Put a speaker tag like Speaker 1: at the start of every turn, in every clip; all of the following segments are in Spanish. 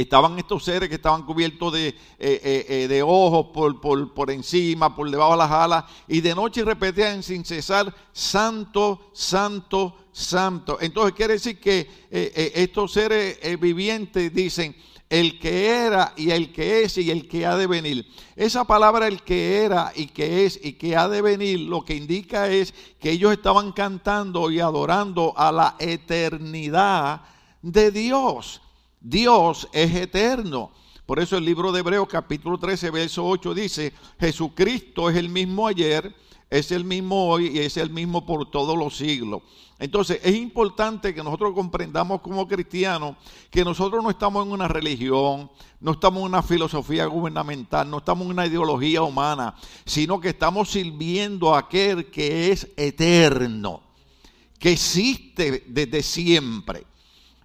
Speaker 1: estaban estos seres que estaban cubiertos de, eh, eh, eh, de ojos por, por, por, encima, por debajo de las alas, y de noche repetían sin cesar, santo, santo, santo. Entonces quiere decir que estos seres vivientes dicen, el que era y el que es y el que ha de venir. Esa palabra el que era y que es y que ha de venir lo que indica es que ellos estaban cantando y adorando a la eternidad de Dios. Dios es eterno. Por eso el libro de Hebreos capítulo 13, verso 8 dice, Jesucristo es el mismo ayer, es el mismo hoy y es el mismo por todos los siglos. Entonces es importante que nosotros comprendamos como cristianos que nosotros no estamos en una religión, no estamos en una filosofía gubernamental, no estamos en una ideología humana, sino que estamos sirviendo a aquel que es eterno, que existe desde siempre.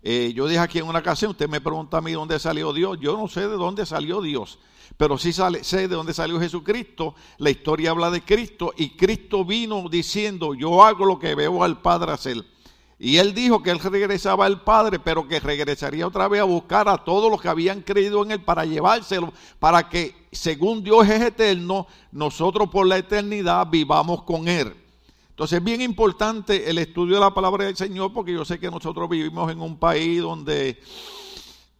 Speaker 1: Eh, yo dije aquí en una ocasión, usted me pregunta a mí dónde salió Dios. Yo no sé de dónde salió Dios, pero sí sale, sé de dónde salió Jesucristo. La historia habla de Cristo y Cristo vino diciendo, yo hago lo que veo al Padre hacer. Y él dijo que él regresaba al Padre, pero que regresaría otra vez a buscar a todos los que habían creído en él para llevárselo, para que según Dios es eterno, nosotros por la eternidad vivamos con él. Entonces es bien importante el estudio de la palabra del Señor porque yo sé que nosotros vivimos en un país donde...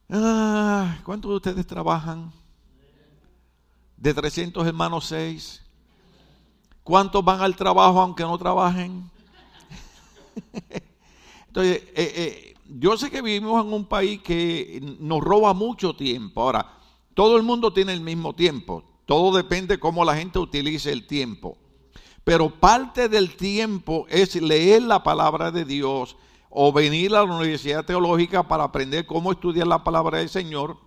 Speaker 1: Ah, ¿Cuántos de ustedes trabajan? De 300 hermanos, 6. ¿Cuántos van al trabajo aunque no trabajen? Entonces, eh, eh, yo sé que vivimos en un país que nos roba mucho tiempo. Ahora, todo el mundo tiene el mismo tiempo. Todo depende cómo la gente utilice el tiempo. Pero parte del tiempo es leer la palabra de Dios o venir a la universidad teológica para aprender cómo estudiar la palabra del Señor.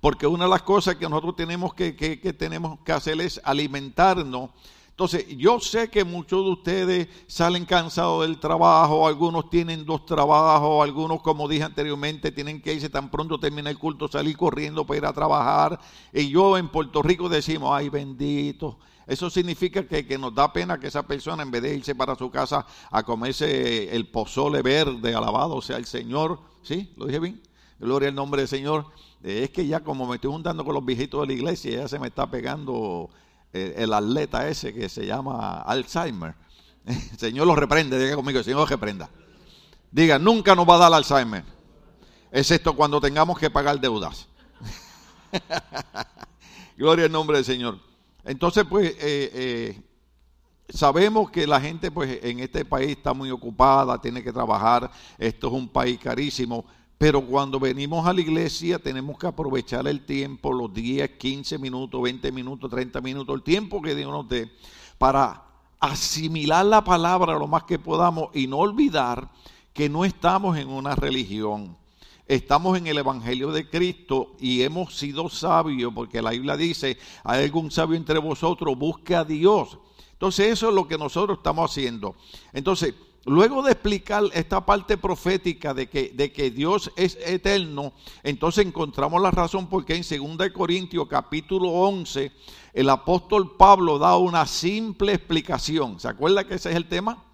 Speaker 1: Porque una de las cosas que nosotros tenemos que, tenemos que hacer es alimentarnos. Entonces, yo sé que muchos de ustedes salen cansados del trabajo, algunos tienen dos trabajos, algunos, como dije anteriormente, tienen que irse tan pronto termina el culto, salir corriendo para ir a trabajar. Y yo en Puerto Rico decimos, ay bendito, eso significa que, nos da pena que esa persona, en vez de irse para su casa a comerse el pozole verde, alabado sea el Señor, ¿sí? ¿Lo dije bien? Gloria al nombre del Señor. es que ya como me estoy juntando con los viejitos de la iglesia, ya se me está pegando el, atleta ese que se llama Alzheimer. El Señor lo reprende, diga conmigo, el Señor lo reprenda. Diga, nunca nos va a dar Alzheimer, excepto cuando tengamos que pagar deudas. Gloria al nombre del Señor. Entonces, pues, eh, eh, sabemos que la gente, pues, en este país está muy ocupada, tiene que trabajar, esto es un país carísimo, pero cuando venimos a la iglesia tenemos que aprovechar el tiempo, los 10, 15 minutos, 20 minutos, 30 minutos, el tiempo que Dios nos dé, para asimilar la palabra lo más que podamos y no olvidar que no estamos en una religión estamos en el Evangelio de Cristo y hemos sido sabios, porque la Biblia dice, hay algún sabio entre vosotros, busque a Dios. Entonces eso es lo que nosotros estamos haciendo. Entonces, luego de explicar esta parte profética de que, Dios es eterno, entonces encontramos la razón porque en 2 Corintios capítulo 11, el apóstol Pablo da una simple explicación. ¿Se acuerda que ese es el tema?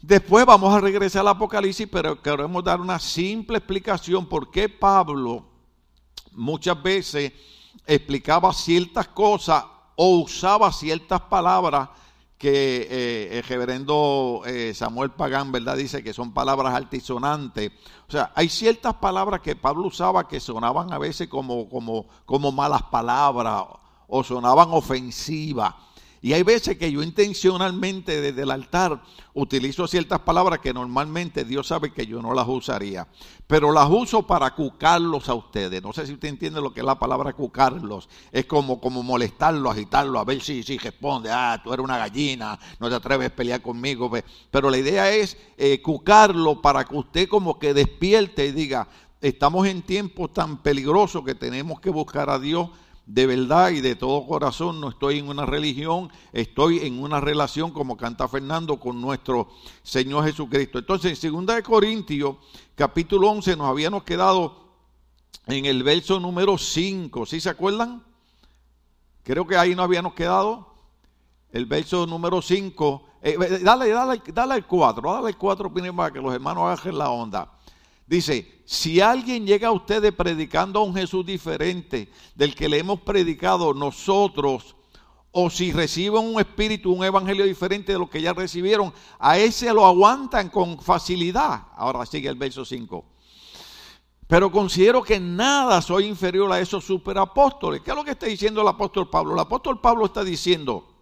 Speaker 1: Después vamos a regresar al Apocalipsis, pero queremos dar una simple explicación por qué Pablo muchas veces explicaba ciertas cosas o usaba ciertas palabras que eh, el reverendo eh, Samuel Pagán, ¿verdad? Dice que son palabras altisonantes. O sea, hay ciertas palabras que Pablo usaba que sonaban a veces como, como, como malas palabras o sonaban ofensivas. Y hay veces que yo intencionalmente desde el altar utilizo ciertas palabras que normalmente Dios sabe que yo no las usaría. Pero las uso para cucarlos a ustedes. No sé si usted entiende lo que es la palabra cucarlos. Es como, como molestarlo, agitarlo, a ver si, si responde. Ah, tú eres una gallina, no te atreves a pelear conmigo. Pero la idea es eh, cucarlo para que usted como que despierte y diga, estamos en tiempos tan peligrosos que tenemos que buscar a Dios de verdad y de todo corazón, no estoy en una religión, estoy en una relación, como canta Fernando, con nuestro Señor Jesucristo. Entonces, en 2 Corintios, capítulo 11, nos habíamos quedado en el verso número 5, ¿sí se acuerdan? Creo que ahí nos habíamos quedado. El verso número 5. Eh, dale, dale, dale al 4, dale al 4 para que los hermanos agarren la onda. Dice, si alguien llega a ustedes predicando a un Jesús diferente del que le hemos predicado nosotros, o si reciben un espíritu, un evangelio diferente de lo que ya recibieron, a ese lo aguantan con facilidad. Ahora sigue el verso 5. Pero considero que nada soy inferior a esos superapóstoles. ¿Qué es lo que está diciendo el apóstol Pablo? El apóstol Pablo está diciendo,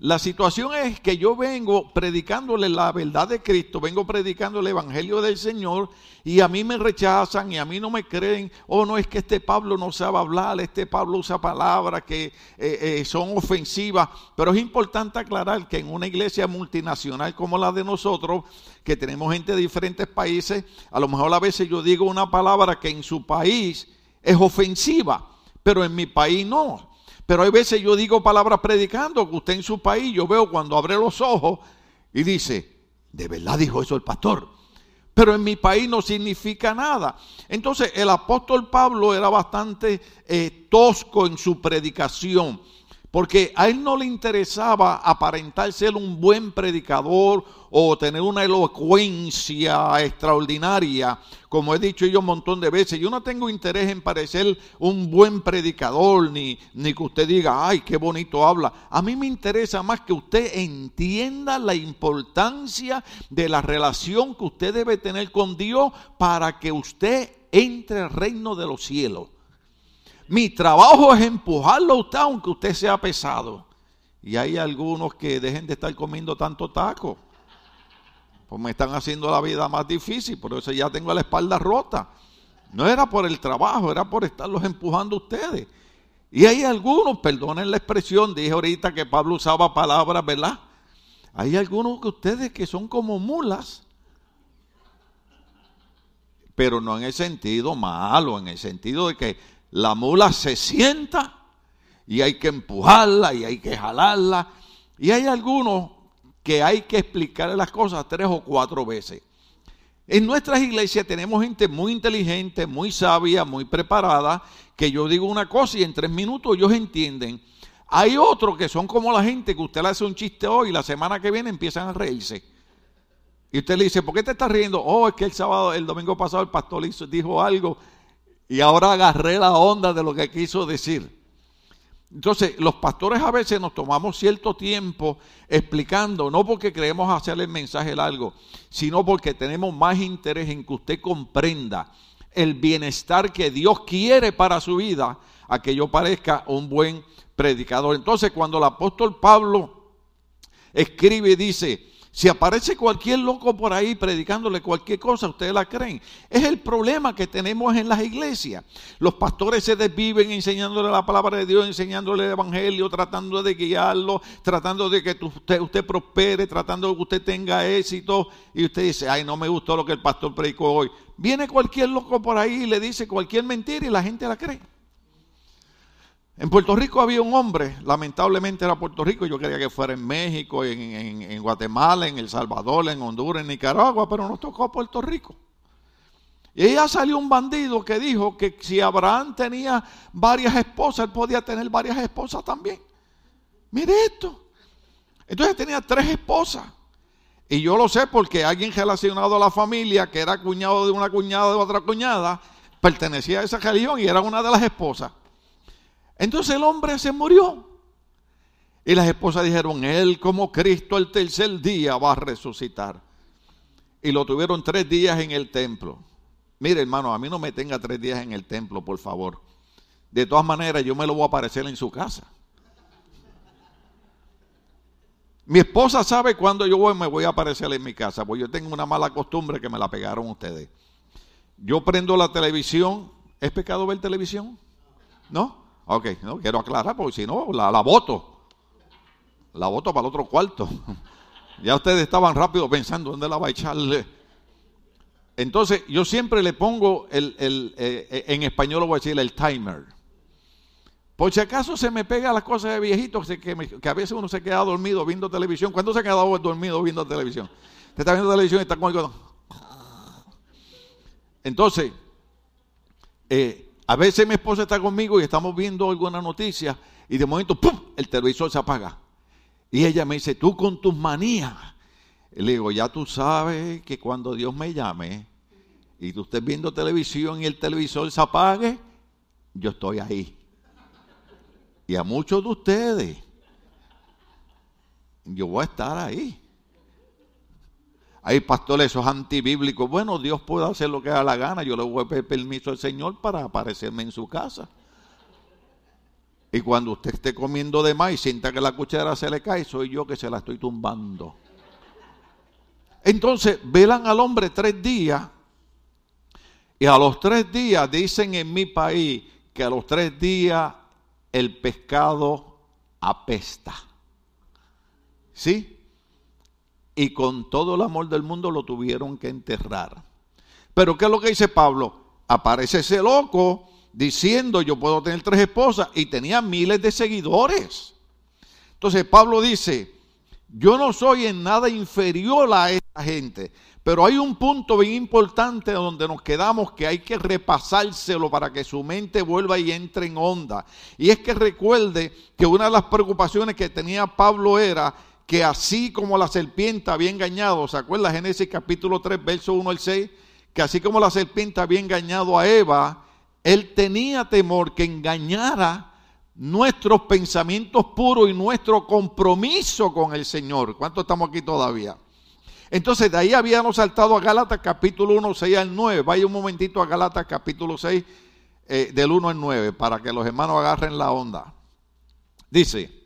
Speaker 1: la situación es que yo vengo predicándole la verdad de Cristo, vengo predicando el Evangelio del Señor y a mí me rechazan y a mí no me creen. Oh, no es que este Pablo no sabe hablar, este Pablo usa palabras que eh, eh, son ofensivas. Pero es importante aclarar que en una iglesia multinacional como la de nosotros, que tenemos gente de diferentes países, a lo mejor a veces yo digo una palabra que en su país es ofensiva, pero en mi país no. Pero hay veces yo digo palabras predicando que usted en su país, yo veo cuando abre los ojos y dice, de verdad dijo eso el pastor. Pero en mi país no significa nada. Entonces el apóstol Pablo era bastante eh, tosco en su predicación. Porque a él no le interesaba aparentar ser un buen predicador o tener una elocuencia extraordinaria, como he dicho yo un montón de veces. Yo no tengo interés en parecer un buen predicador, ni, ni que usted diga, ay, qué bonito habla. A mí me interesa más que usted entienda la importancia de la relación que usted debe tener con Dios para que usted entre al reino de los cielos. Mi trabajo es empujarlo a usted aunque usted sea pesado. Y hay algunos que dejen de estar comiendo tanto taco. Pues me están haciendo la vida más difícil, por eso ya tengo la espalda rota. No era por el trabajo, era por estarlos empujando a ustedes. Y hay algunos, perdonen la expresión, dije ahorita que Pablo usaba palabras, ¿verdad? Hay algunos que ustedes que son como mulas, pero no en el sentido malo, en el sentido de que la mula se sienta y hay que empujarla y hay que jalarla. Y hay algunos que hay que explicarle las cosas tres o cuatro veces. En nuestras iglesias tenemos gente muy inteligente, muy sabia, muy preparada, que yo digo una cosa y en tres minutos ellos entienden. Hay otros que son como la gente que usted le hace un chiste hoy y la semana que viene empiezan a reírse. Y usted le dice, ¿por qué te estás riendo? Oh, es que el sábado, el domingo pasado el pastor dijo algo y ahora agarré la onda de lo que quiso decir. Entonces, los pastores a veces nos tomamos cierto tiempo explicando, no porque queremos hacerle el mensaje largo, sino porque tenemos más interés en que usted comprenda el bienestar que Dios quiere para su vida, a que yo parezca un buen predicador. Entonces, cuando el apóstol Pablo escribe y dice, si aparece cualquier loco por ahí predicándole cualquier cosa, ustedes la creen. Es el problema que tenemos en las iglesias. Los pastores se desviven enseñándole la palabra de Dios, enseñándole el evangelio, tratando de guiarlo, tratando de que usted, usted prospere, tratando de que usted tenga éxito. Y usted dice, ay, no me gustó lo que el pastor predicó hoy. Viene cualquier loco por ahí y le dice cualquier mentira y la gente la cree. En Puerto Rico había un hombre, lamentablemente era Puerto Rico, yo quería que fuera en México, en, Guatemala, en El Salvador, en Honduras, en Nicaragua, pero nos tocó Puerto Rico. Y ella salió un bandido que dijo que si Abraham tenía varias esposas, él podía tener varias esposas también. Mire esto. Entonces tenía tres esposas. Y yo lo sé porque alguien relacionado a la familia, que era cuñado de una cuñada de otra cuñada, pertenecía a esa religión y era una de las esposas. Entonces el hombre se murió. Y las esposas dijeron, Él como Cristo el tercer día va a resucitar. Y lo tuvieron tres días en el templo. Mire hermano, a mí no me tenga tres días en el templo, por favor. De todas maneras, yo me lo voy a aparecer en su casa. Mi esposa sabe cuándo yo voy, me voy a aparecer en mi casa, porque yo tengo una mala costumbre que me la pegaron ustedes. Yo prendo la televisión. ¿Es pecado ver televisión? ¿No? Ok, no quiero aclarar porque si no, la, voto. La voto para el otro cuarto. ya ustedes estaban rápido pensando dónde la va a echarle. Entonces, yo siempre le pongo el, el eh, en español lo voy a decir el timer. Por si acaso se me pega las cosas de viejito, que, que, a veces uno se queda dormido viendo televisión. ¿Cuándo se ha quedado dormido viendo televisión? Usted está viendo televisión y está algo. Entonces, eh, a veces mi esposa está conmigo y estamos viendo alguna noticia y de momento, ¡pum!, el televisor se apaga. Y ella me dice, tú con tus manías. le digo, ya tú sabes que cuando Dios me llame, y tú estés viendo televisión y el televisor se apague, yo estoy ahí. Y a muchos de ustedes, yo voy a estar ahí. Hay pastores, esos antibíblicos. Bueno, Dios puede hacer lo que da la gana. Yo le voy a pedir permiso al Señor para aparecerme en su casa. Y cuando usted esté comiendo de más y sienta que la cuchara se le cae, soy yo que se la estoy tumbando. Entonces, velan al hombre tres días. Y a los tres días dicen en mi país que a los tres días el pescado apesta. ¿Sí? Y con todo el amor del mundo lo tuvieron que enterrar. Pero ¿qué es lo que dice Pablo? Aparece ese loco diciendo yo puedo tener tres esposas y tenía miles de seguidores. Entonces Pablo dice, yo no soy en nada inferior a esta gente, pero hay un punto bien importante donde nos quedamos que hay que repasárselo para que su mente vuelva y entre en onda. Y es que recuerde que una de las preocupaciones que tenía Pablo era que así como la serpiente había engañado, ¿se acuerda Génesis capítulo 3, verso 1 al 6? Que así como la serpiente había engañado a Eva, él tenía temor que engañara nuestros pensamientos puros y nuestro compromiso con el Señor. ¿Cuánto estamos aquí todavía? Entonces, de ahí habíamos saltado a Gálatas capítulo 1, 6 al 9. Vaya un momentito a Gálatas capítulo 6, eh, del 1 al 9, para que los hermanos agarren la onda. Dice,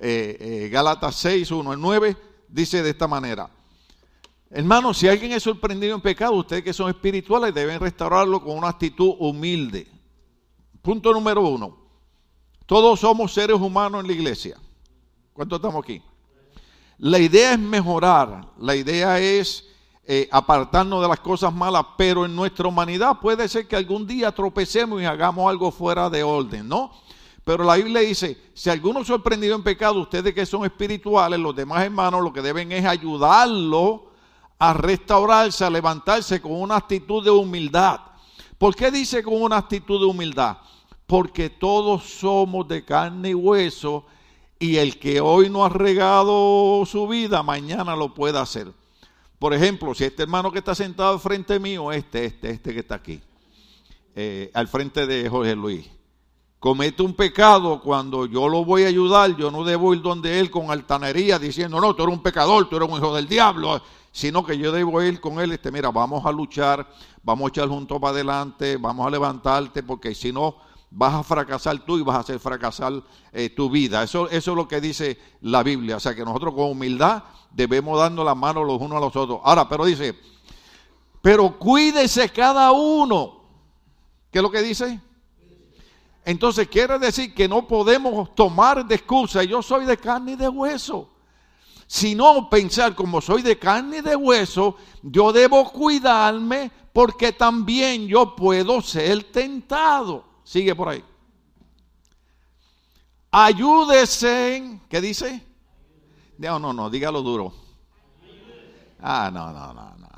Speaker 1: eh, eh, Gálatas 6, 1 al 9, dice de esta manera. Hermanos, si alguien es sorprendido en pecado, ustedes que son espirituales deben restaurarlo con una actitud humilde. Punto número uno. Todos somos seres humanos en la iglesia. ¿Cuántos estamos aquí? La idea es mejorar, la idea es eh, apartarnos de las cosas malas, pero en nuestra humanidad puede ser que algún día tropecemos y hagamos algo fuera de orden, ¿no? Pero la Biblia dice, si alguno es sorprendido en pecado, ustedes que son espirituales, los demás hermanos, lo que deben es ayudarlo a restaurarse, a levantarse con una actitud de humildad. ¿Por qué dice con una actitud de humildad? Porque todos somos de carne y hueso y el que hoy no ha regado su vida, mañana lo puede hacer. Por ejemplo, si este hermano que está sentado al frente mío, este, este, este que está aquí, eh, al frente de Jorge Luis, comete un pecado cuando yo lo voy a ayudar, yo no debo ir donde él con altanería diciendo, no, tú eres un pecador, tú eres un hijo del diablo, sino que yo debo ir con él, este, mira, vamos a luchar, vamos a echar juntos para adelante, vamos a levantarte, porque si no, vas a fracasar tú y vas a hacer fracasar eh, tu vida. Eso, eso es lo que dice la Biblia. O sea que nosotros con humildad debemos darnos las manos los unos a los otros. Ahora, pero dice, pero cuídese cada uno. ¿Qué es lo que dice? Entonces quiere decir que no podemos tomar de excusa, yo soy de carne y de hueso sino pensar como soy de carne y de hueso, yo debo cuidarme porque también yo puedo ser tentado. Sigue por ahí. Ayúdese, ¿qué dice? No, no, no, dígalo duro. Ah, no, no, no, no.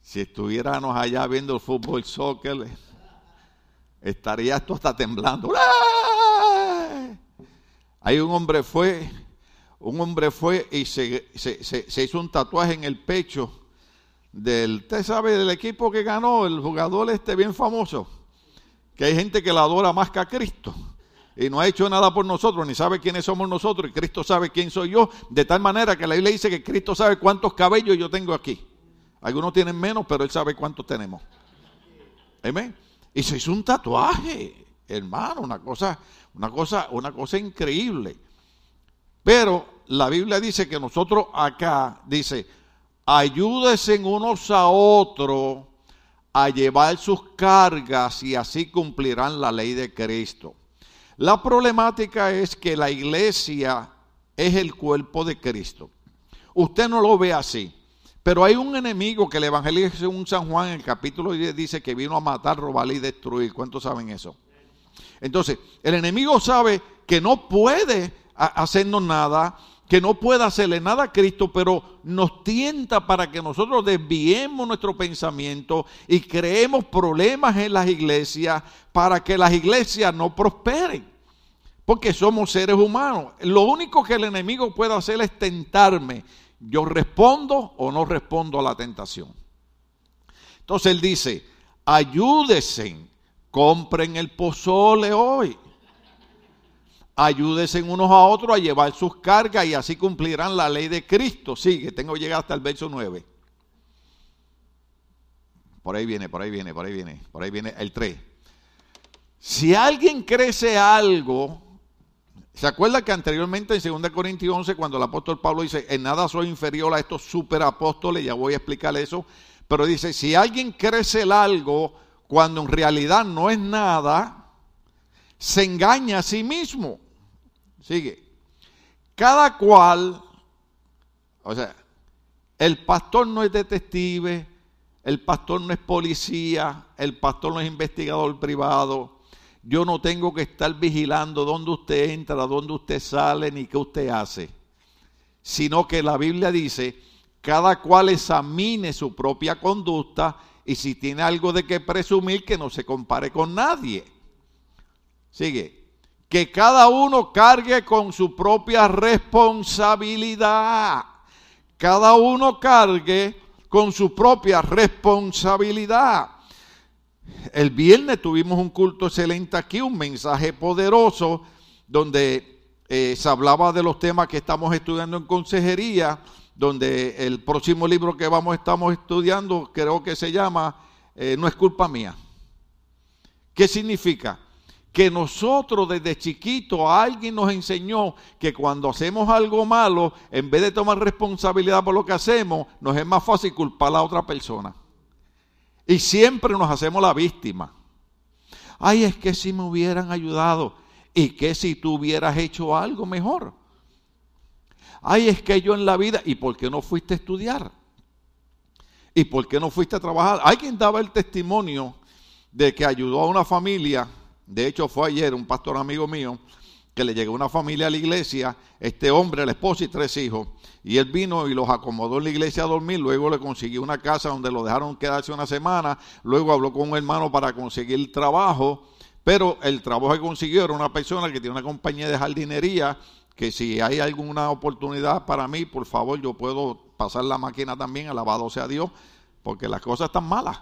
Speaker 1: Si estuviéramos allá viendo el fútbol, soccer, estaría esto hasta temblando. Hay un hombre fue un hombre fue y se, hizo un tatuaje en el pecho del, usted sabe, del equipo que ganó, el jugador este bien famoso, que hay gente que la adora más que a Cristo y no ha hecho nada por nosotros, ni sabe quiénes somos nosotros, y Cristo sabe quién soy yo, de tal manera que la Biblia dice que Cristo sabe cuántos cabellos yo tengo aquí. Algunos tienen menos, pero Él sabe cuántos tenemos. Amén. Y se hizo un tatuaje, hermano, una cosa, una cosa, una cosa increíble. Pero la Biblia dice que nosotros acá, dice, ayúdense unos a otros a llevar sus cargas y así cumplirán la ley de Cristo. La problemática es que la iglesia es el cuerpo de Cristo. Usted no lo ve así. Pero hay un enemigo que el Evangelio según San Juan en el capítulo 10 dice que vino a matar, robar y destruir. ¿Cuántos saben eso? Entonces, el enemigo sabe que no puede hacernos nada, que no pueda hacerle nada a Cristo, pero nos tienta para que nosotros desviemos nuestro pensamiento y creemos problemas en las iglesias para que las iglesias no prosperen. Porque somos seres humanos. Lo único que el enemigo puede hacer es tentarme. Yo respondo o no respondo a la tentación. Entonces él dice, ayúdese, compren el pozole hoy. Ayúdese unos a otros a llevar sus cargas y así cumplirán la ley de Cristo. Sigue, tengo que llegar hasta el verso 9. Por ahí viene, por ahí viene, por ahí viene, por ahí viene el 3. Si alguien crece algo, ¿se acuerda que anteriormente en 2 Corintios 11, cuando el apóstol Pablo dice, en nada soy inferior a estos superapóstoles, ya voy a explicar eso, pero dice, si alguien crece el algo cuando en realidad no es nada, se engaña a sí mismo. Sigue. Cada cual, o sea, el pastor no es detective, el pastor no es policía, el pastor no es investigador privado. Yo no tengo que estar vigilando dónde usted entra, dónde usted sale, ni qué usted hace. Sino que la Biblia dice, cada cual examine su propia conducta y si tiene algo de que presumir, que no se compare con nadie. Sigue. Que cada uno cargue con su propia responsabilidad. Cada uno cargue con su propia responsabilidad. El viernes tuvimos un culto excelente aquí, un mensaje poderoso donde eh, se hablaba de los temas que estamos estudiando en consejería, donde el próximo libro que vamos estamos estudiando creo que se llama eh, No es culpa mía. ¿Qué significa? que nosotros desde chiquito alguien nos enseñó que cuando hacemos algo malo, en vez de tomar responsabilidad por lo que hacemos, nos es más fácil culpar a la otra persona. Y siempre nos hacemos la víctima. Ay, es que si me hubieran ayudado. ¿Y que si tú hubieras hecho algo mejor? Ay, es que yo en la vida. ¿Y por qué no fuiste a estudiar? ¿Y por qué no fuiste a trabajar? Alguien daba el testimonio de que ayudó a una familia de hecho, fue ayer un pastor amigo mío que le llegó una familia a la iglesia, este hombre, la esposa y tres hijos, y él vino y los acomodó en la iglesia a dormir, luego le consiguió una casa donde lo dejaron quedarse una semana, luego habló con un hermano para conseguir trabajo, pero el trabajo que consiguió era una persona que tiene una compañía de jardinería, que si hay alguna oportunidad para mí, por favor, yo puedo pasar la máquina también, alabado sea Dios, porque las cosas están malas,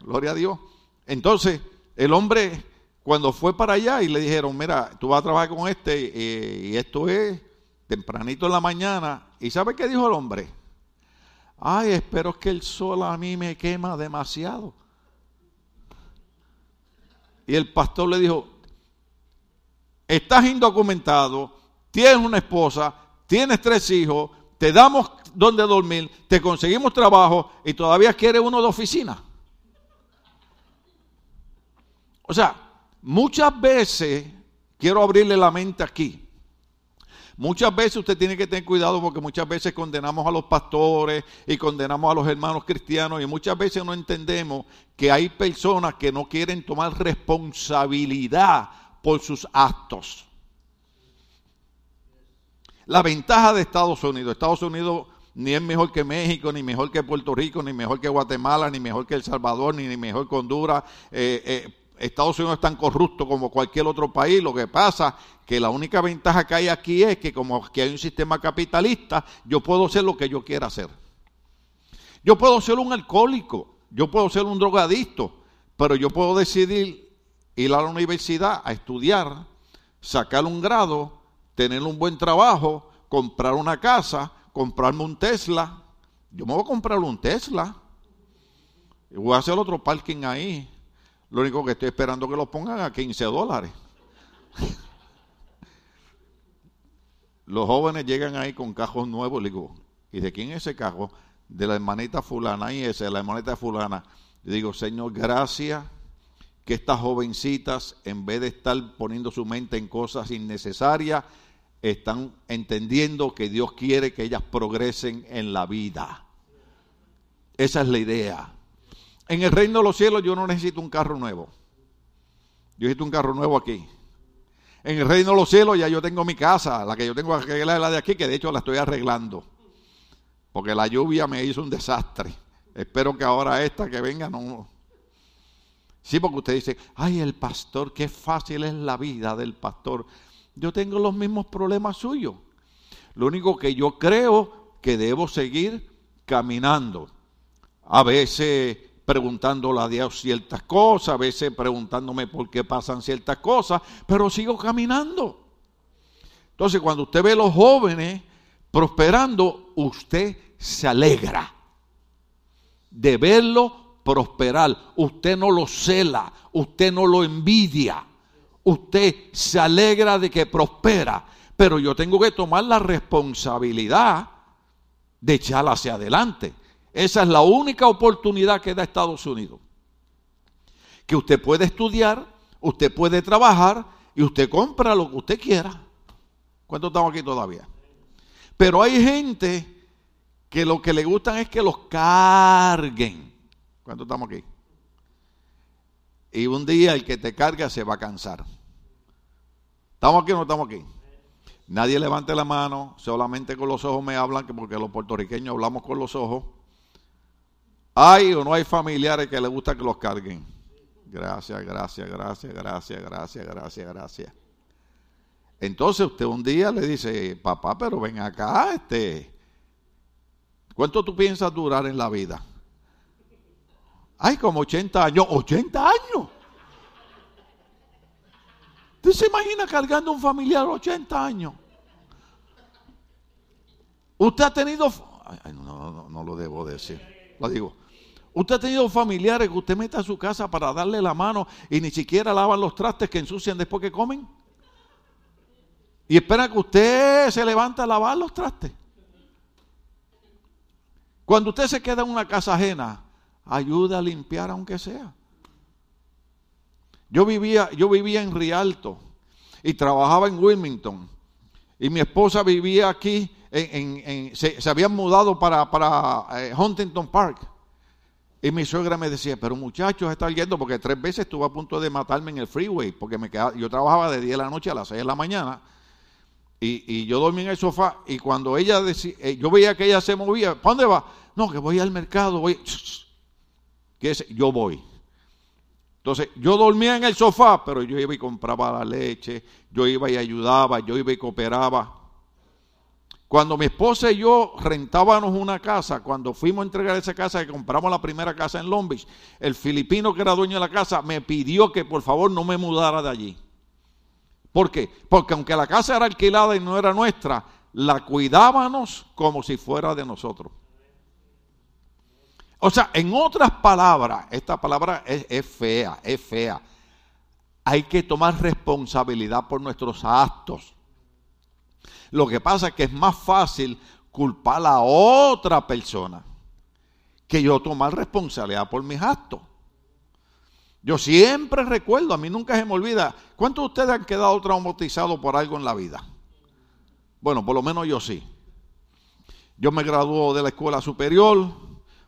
Speaker 1: gloria a Dios. Entonces, el hombre cuando fue para allá y le dijeron, mira, tú vas a trabajar con este eh, y esto es tempranito en la mañana. ¿Y sabe qué dijo el hombre? Ay, espero que el sol a mí me quema demasiado. Y el pastor le dijo, estás indocumentado, tienes una esposa, tienes tres hijos, te damos donde dormir, te conseguimos trabajo y todavía quieres uno de oficina. O sea, Muchas veces, quiero abrirle la mente aquí, muchas veces usted tiene que tener cuidado porque muchas veces condenamos a los pastores y condenamos a los hermanos cristianos y muchas veces no entendemos que hay personas que no quieren tomar responsabilidad por sus actos. La ventaja de Estados Unidos, Estados Unidos ni es mejor que México, ni mejor que Puerto Rico, ni mejor que Guatemala, ni mejor que El Salvador, ni, mejor que Honduras. Eh, eh, Estados Unidos es tan corrupto como cualquier otro país. Lo que pasa que la única ventaja que hay aquí es que como aquí hay un sistema capitalista, yo puedo ser lo que yo quiera hacer. Yo puedo ser un alcohólico, yo puedo ser un drogadicto, pero yo puedo decidir ir a la universidad a estudiar, sacar un grado, tener un buen trabajo, comprar una casa, comprarme un Tesla. Yo me voy a comprar un Tesla. Y voy a hacer otro parking ahí lo único que estoy esperando que lo pongan a 15 dólares. Los jóvenes llegan ahí con cajos nuevos, le digo, ¿y de quién es ese cajo? De la hermanita fulana, y ese, la hermanita fulana. Le digo, Señor, gracias que estas jovencitas, en vez de estar poniendo su mente en cosas innecesarias, están entendiendo que Dios quiere que ellas progresen en la vida. Esa es la idea. En el reino de los cielos yo no necesito un carro nuevo. Yo necesito un carro nuevo aquí. En el reino de los cielos ya yo tengo mi casa, la que yo tengo que arreglar es la de aquí, que de hecho la estoy arreglando. Porque la lluvia me hizo un desastre. Espero que ahora esta que venga no... Sí, porque usted dice, ay, el pastor, qué fácil es la vida del pastor. Yo tengo los mismos problemas suyos. Lo único que yo creo que debo seguir caminando. A veces preguntándole a Dios ciertas cosas, a veces preguntándome por qué pasan ciertas cosas, pero sigo caminando. Entonces, cuando usted ve a los jóvenes prosperando, usted se alegra de verlo prosperar. Usted no lo cela, usted no lo envidia, usted se alegra de que prospera. Pero yo tengo que tomar la responsabilidad de echarla hacia adelante. Esa es la única oportunidad que da Estados Unidos. Que usted puede estudiar, usted puede trabajar y usted compra lo que usted quiera. ¿Cuántos estamos aquí todavía? Pero hay gente que lo que le gustan es que los carguen. ¿Cuántos estamos aquí? Y un día el que te carga se va a cansar. ¿Estamos aquí o no estamos aquí? Nadie levante la mano, solamente con los ojos me hablan, porque los puertorriqueños hablamos con los ojos. ¿Hay o no hay familiares que les gusta que los carguen? Gracias, gracias, gracias, gracias, gracias, gracias, gracias. Entonces usted un día le dice, papá, pero ven acá, este, ¿cuánto tú piensas durar en la vida? Hay como 80 años, 80 años. ¿Usted se imagina cargando a un familiar 80 años? Usted ha tenido, no, no, no lo debo decir, lo digo. Usted ha tenido familiares que usted mete a su casa para darle la mano y ni siquiera lavan los trastes que ensucian después que comen. Y espera que usted se levante a lavar los trastes. Cuando usted se queda en una casa ajena, ayuda a limpiar aunque sea. Yo vivía, yo vivía en Rialto y trabajaba en Wilmington. Y mi esposa vivía aquí, en, se, habían mudado para, para eh, Huntington Park. Y mi suegra me decía, pero muchachos, está yendo porque tres veces estuve a punto de matarme en el freeway, porque me quedaba, yo trabajaba de 10 de la noche a las 6 de la mañana. Y, yo dormía en el sofá y cuando ella decía, eh, yo veía que ella se movía, ¿para dónde va? No, que voy al mercado, voy. Yo voy. Entonces, yo dormía en el sofá, pero yo iba y compraba la leche, yo iba y ayudaba, yo iba y cooperaba. Cuando mi esposa y yo rentábamos una casa, cuando fuimos a entregar esa casa, que compramos la primera casa en Long Beach, el filipino que era dueño de la casa me pidió que por favor no me mudara de allí. ¿Por qué? Porque aunque la casa era alquilada y no era nuestra, la cuidábamos como si fuera de nosotros. O sea, en otras palabras, esta palabra es, fea, es fea. Hay que tomar responsabilidad por nuestros actos. Lo que pasa es que es más fácil culpar a otra persona que yo tomar responsabilidad por mis actos. Yo siempre recuerdo, a mí nunca se me olvida, ¿cuántos de ustedes han quedado traumatizados por algo en la vida? Bueno, por lo menos yo sí. Yo me graduó de la escuela superior,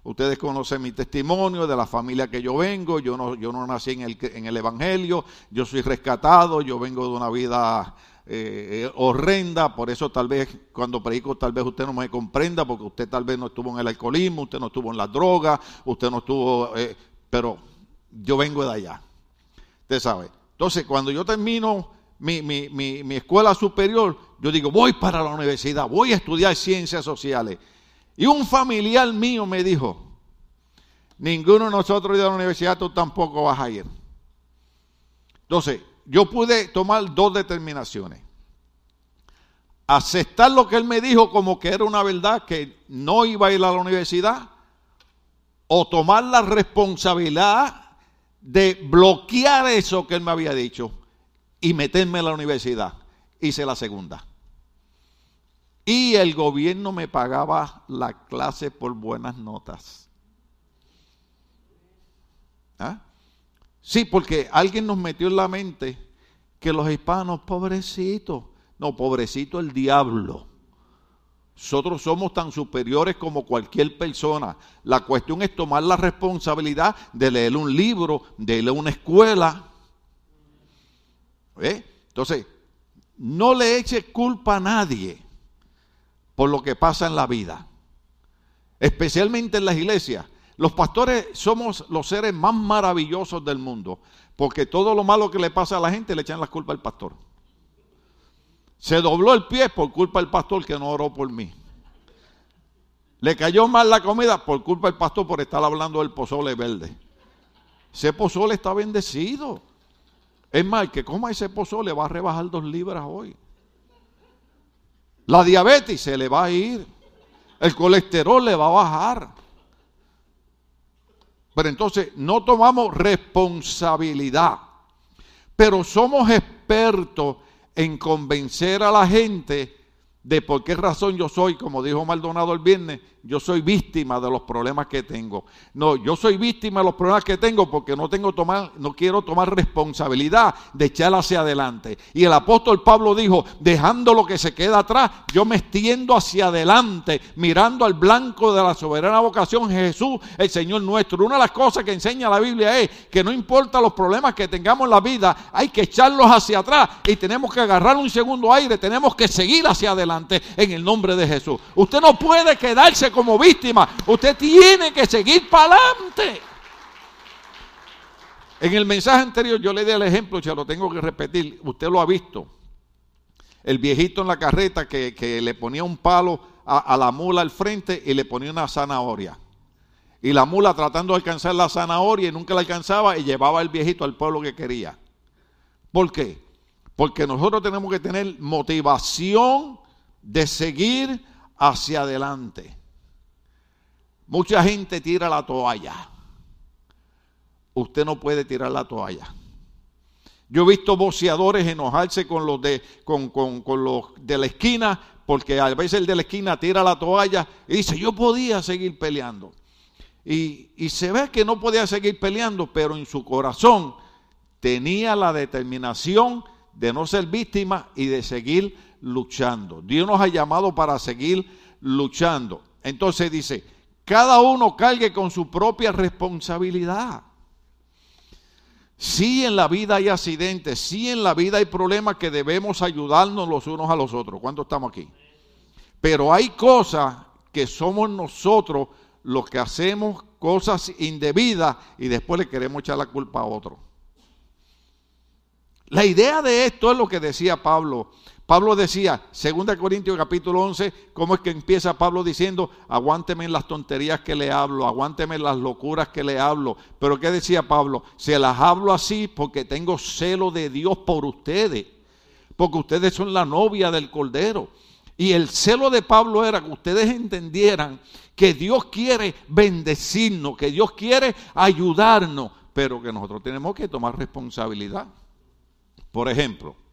Speaker 1: Ustedes conocen mi testimonio de la familia que yo vengo. Yo no, yo no nací en el, en el Evangelio. Yo soy rescatado. Yo vengo de una vida eh, eh, horrenda. Por eso tal vez cuando predico tal vez usted no me comprenda porque usted tal vez no estuvo en el alcoholismo, usted no estuvo en las drogas, usted no estuvo... Eh, pero yo vengo de allá. Usted sabe. Entonces cuando yo termino mi, mi, mi, mi escuela superior, yo digo voy para la universidad, voy a estudiar ciencias sociales. Y un familiar mío me dijo, ninguno de nosotros de la universidad, tú tampoco vas a ir. Entonces, yo pude tomar dos determinaciones. Aceptar lo que él me dijo como que era una verdad, que no iba a ir a la universidad, o tomar la responsabilidad de bloquear eso que él me había dicho y meterme a la universidad. Hice la segunda. Y el gobierno me pagaba la clase por buenas notas. ¿Ah? Sí, porque alguien nos metió en la mente que los hispanos, pobrecitos, no, pobrecito el diablo. Nosotros somos tan superiores como cualquier persona. La cuestión es tomar la responsabilidad de leer un libro, de leer una escuela. Entonces, no le eche culpa a nadie por lo que pasa en la vida, especialmente en las iglesias. Los pastores somos los seres más maravillosos del mundo, porque todo lo malo que le pasa a la gente le echan la culpa al pastor. Se dobló el pie por culpa del pastor que no oró por mí. Le cayó mal la comida por culpa del pastor por estar hablando del pozole verde. Ese pozole está bendecido. Es más, que coma ese pozole va a rebajar dos libras hoy. La diabetes se le va a ir. El colesterol le va a bajar. Pero entonces no tomamos responsabilidad. Pero somos expertos en convencer a la gente de por qué razón yo soy, como dijo Maldonado el viernes, yo soy víctima de los problemas que tengo. No, yo soy víctima de los problemas que tengo porque no tengo tomar, no quiero tomar responsabilidad de echar hacia adelante. Y el apóstol Pablo dijo, dejando lo que se queda atrás, yo me extiendo hacia adelante, mirando al blanco de la soberana vocación Jesús, el Señor nuestro. Una de las cosas que enseña la Biblia es que no importa los problemas que tengamos en la vida, hay que echarlos hacia atrás y tenemos que agarrar un segundo aire, tenemos que seguir hacia adelante en el nombre de Jesús. Usted no puede quedarse como víctima, usted tiene que seguir para adelante. En el mensaje anterior yo le di el ejemplo, ya lo tengo que repetir, usted lo ha visto. El viejito en la carreta que, le ponía un palo a, a la mula al frente y le ponía una zanahoria. Y la mula tratando de alcanzar la zanahoria y nunca la alcanzaba y llevaba al viejito al pueblo que quería. ¿Por qué? Porque nosotros tenemos que tener motivación de seguir hacia adelante. Mucha gente tira la toalla. Usted no puede tirar la toalla. Yo he visto boceadores enojarse con los de, con, los de la esquina, porque a veces el de la esquina tira la toalla y dice, yo podía seguir peleando. Y, y se ve que no podía seguir peleando, pero en su corazón tenía la determinación de no ser víctima y de seguir luchando. Dios nos ha llamado para seguir luchando. Entonces dice, cada uno cargue con su propia responsabilidad. Si en la vida hay accidentes, si en la vida hay problemas que debemos ayudarnos los unos a los otros. ¿Cuántos estamos aquí? Pero hay cosas que somos nosotros los que hacemos cosas indebidas y después le queremos echar la culpa a otro. La idea de esto es lo que decía Pablo Pablo decía, 2 Corintios capítulo 11, ¿cómo es que empieza Pablo diciendo, aguánteme en las tonterías que le hablo, aguánteme en las locuras que le hablo? Pero ¿qué decía Pablo? Se las hablo así porque tengo celo de Dios por ustedes, porque ustedes son la novia del Cordero. Y el celo de Pablo era que ustedes entendieran que Dios quiere bendecirnos, que Dios quiere ayudarnos, pero que nosotros tenemos que tomar responsabilidad. Por ejemplo,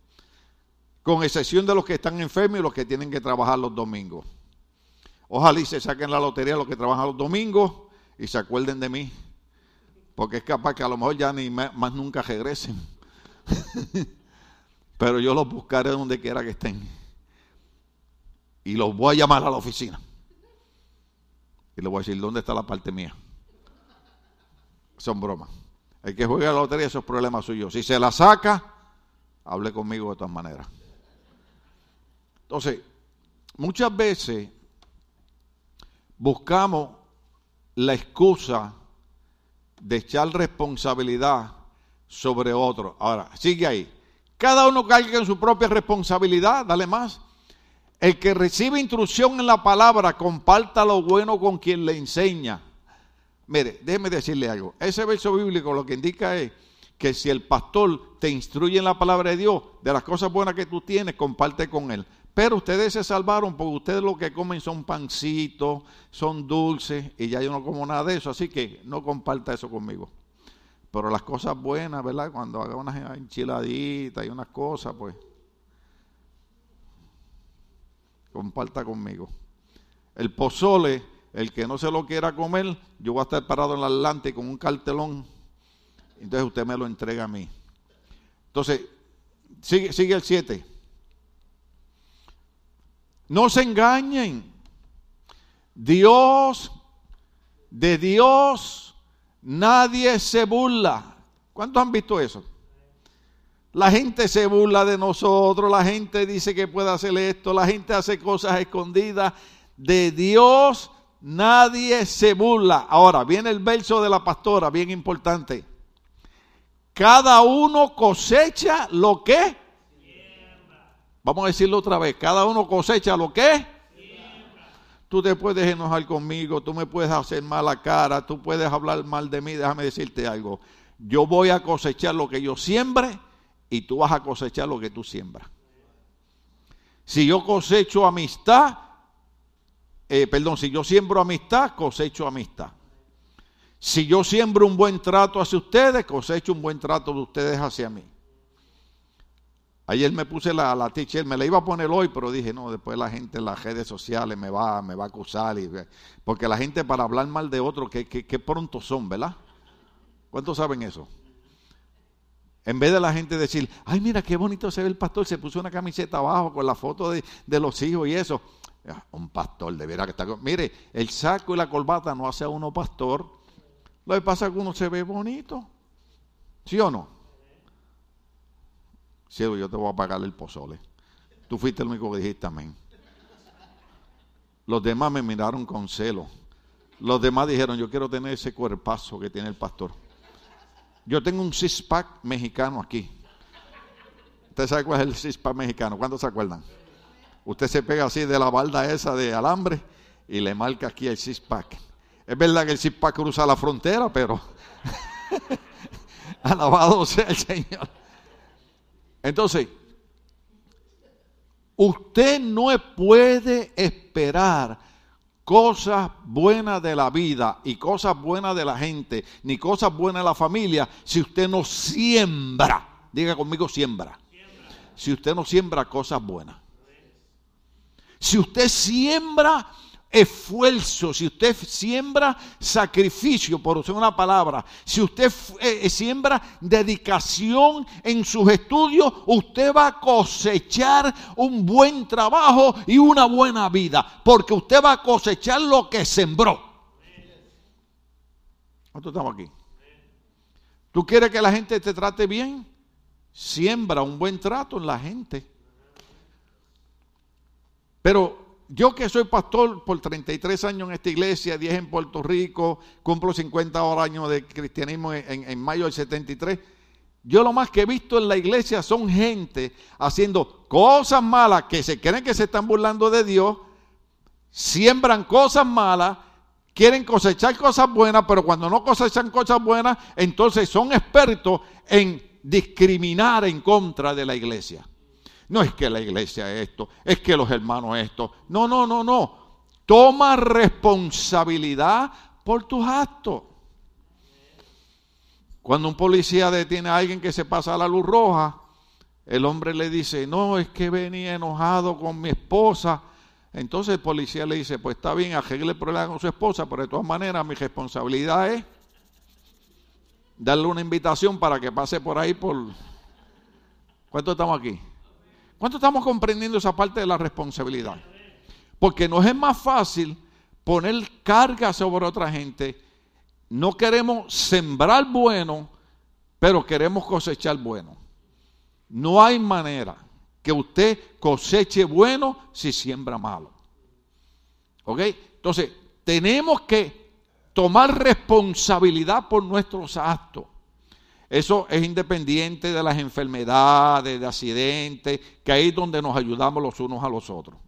Speaker 1: con excepción de los que están enfermos y los que tienen que trabajar los domingos. Ojalá y se saquen la lotería los que trabajan los domingos y se acuerden de mí, porque es capaz que a lo mejor ya ni más nunca regresen. Pero yo los buscaré donde quiera que estén. Y los voy a llamar a la oficina. Y les voy a decir, ¿dónde está la parte mía? Son bromas. El que juega la lotería, esos problemas suyos. Si se la saca, hable conmigo de todas maneras. Entonces, muchas veces buscamos la excusa de echar responsabilidad sobre otro. Ahora, sigue ahí. Cada uno carga en su propia responsabilidad, dale más. El que recibe instrucción en la palabra, comparta lo bueno con quien le enseña. Mire, déjeme decirle algo. Ese verso bíblico lo que indica es que si el pastor te instruye en la palabra de Dios, de las cosas buenas que tú tienes, comparte con él. Pero ustedes se salvaron porque ustedes lo que comen son pancitos, son dulces y ya yo no como nada de eso, así que no comparta eso conmigo. Pero las cosas buenas, ¿verdad? Cuando haga unas enchiladitas y unas cosas, pues comparta conmigo. El pozole, el que no se lo quiera comer, yo voy a estar parado en el adelante con un cartelón. Entonces usted me lo entrega a mí. Entonces, sigue, sigue el 7. No se engañen. Dios, de Dios, nadie se burla. ¿Cuántos han visto eso? La gente se burla de nosotros, la gente dice que puede hacer esto, la gente hace cosas escondidas. De Dios nadie se burla. Ahora, viene el verso de la pastora, bien importante. Cada uno cosecha lo que Vamos a decirlo otra vez. Cada uno cosecha lo que Tú te puedes enojar conmigo, tú me puedes hacer mala cara, tú puedes hablar mal de mí. Déjame decirte algo. Yo voy a cosechar lo que yo siembre y tú vas a cosechar lo que tú siembras. Si yo cosecho amistad, eh, perdón, si yo siembro amistad, cosecho amistad. Si yo siembro un buen trato hacia ustedes, cosecho un buen trato de ustedes hacia mí. Ayer me puse la, la teacher, me la iba a poner hoy, pero dije, no, después la gente en las redes sociales me va, me va a acusar. Y, porque la gente para hablar mal de otro, que, que, pronto son, ¿verdad? ¿Cuántos saben eso? En vez de la gente decir, ay, mira qué bonito se ve el pastor, se puso una camiseta abajo con la foto de, de los hijos y eso. Un pastor, de veras que está. Mire, el saco y la corbata no hace a uno pastor. Lo que pasa es que uno se ve bonito. ¿Sí o no? Cielo, yo te voy a pagar el pozole. Tú fuiste el único que dijiste amén. Los demás me miraron con celo. Los demás dijeron, yo quiero tener ese cuerpazo que tiene el pastor. Yo tengo un six-pack mexicano aquí. ¿Usted sabe cuál es el six-pack mexicano? ¿Cuántos se acuerdan? Usted se pega así de la balda esa de alambre y le marca aquí el six-pack. Es verdad que el six-pack cruza la frontera, pero alabado sea el Señor. Entonces, usted no puede esperar cosas buenas de la vida y cosas buenas de la gente, ni cosas buenas de la familia, si usted no siembra. Diga conmigo, siembra. Si usted no siembra cosas buenas. Si usted siembra esfuerzo, si usted siembra sacrificio, por usar una palabra, si usted eh, siembra dedicación en sus estudios, usted va a cosechar un buen trabajo y una buena vida, porque usted va a cosechar lo que sembró. ¿Cuántos estamos aquí? ¿Tú quieres que la gente te trate bien? Siembra un buen trato en la gente. Pero yo que soy pastor por 33 años en esta iglesia, 10 en Puerto Rico, cumplo 50 años de cristianismo en, mayo del 73, yo lo más que he visto en la iglesia son gente haciendo cosas malas que se creen que se están burlando de Dios, siembran cosas malas, quieren cosechar cosas buenas, pero cuando no cosechan cosas buenas, entonces son expertos en discriminar en contra de la iglesia. No es que la iglesia es esto, es que los hermanos esto. No, no, no, no. Toma responsabilidad por tus actos. Cuando un policía detiene a alguien que se pasa a la luz roja, el hombre le dice, no, es que venía enojado con mi esposa. Entonces el policía le dice, pues está bien, arregle el problema con su esposa, pero de todas maneras mi responsabilidad es darle una invitación para que pase por ahí por... ¿Cuánto estamos aquí? ¿Cuánto estamos comprendiendo esa parte de la responsabilidad? Porque nos es más fácil poner carga sobre otra gente. No queremos sembrar bueno, pero queremos cosechar bueno. No hay manera que usted coseche bueno si siembra malo. ¿Ok? Entonces, tenemos que tomar responsabilidad por nuestros actos. Eso es independiente de las enfermedades, de accidentes, que ahí es donde nos ayudamos los unos a los otros.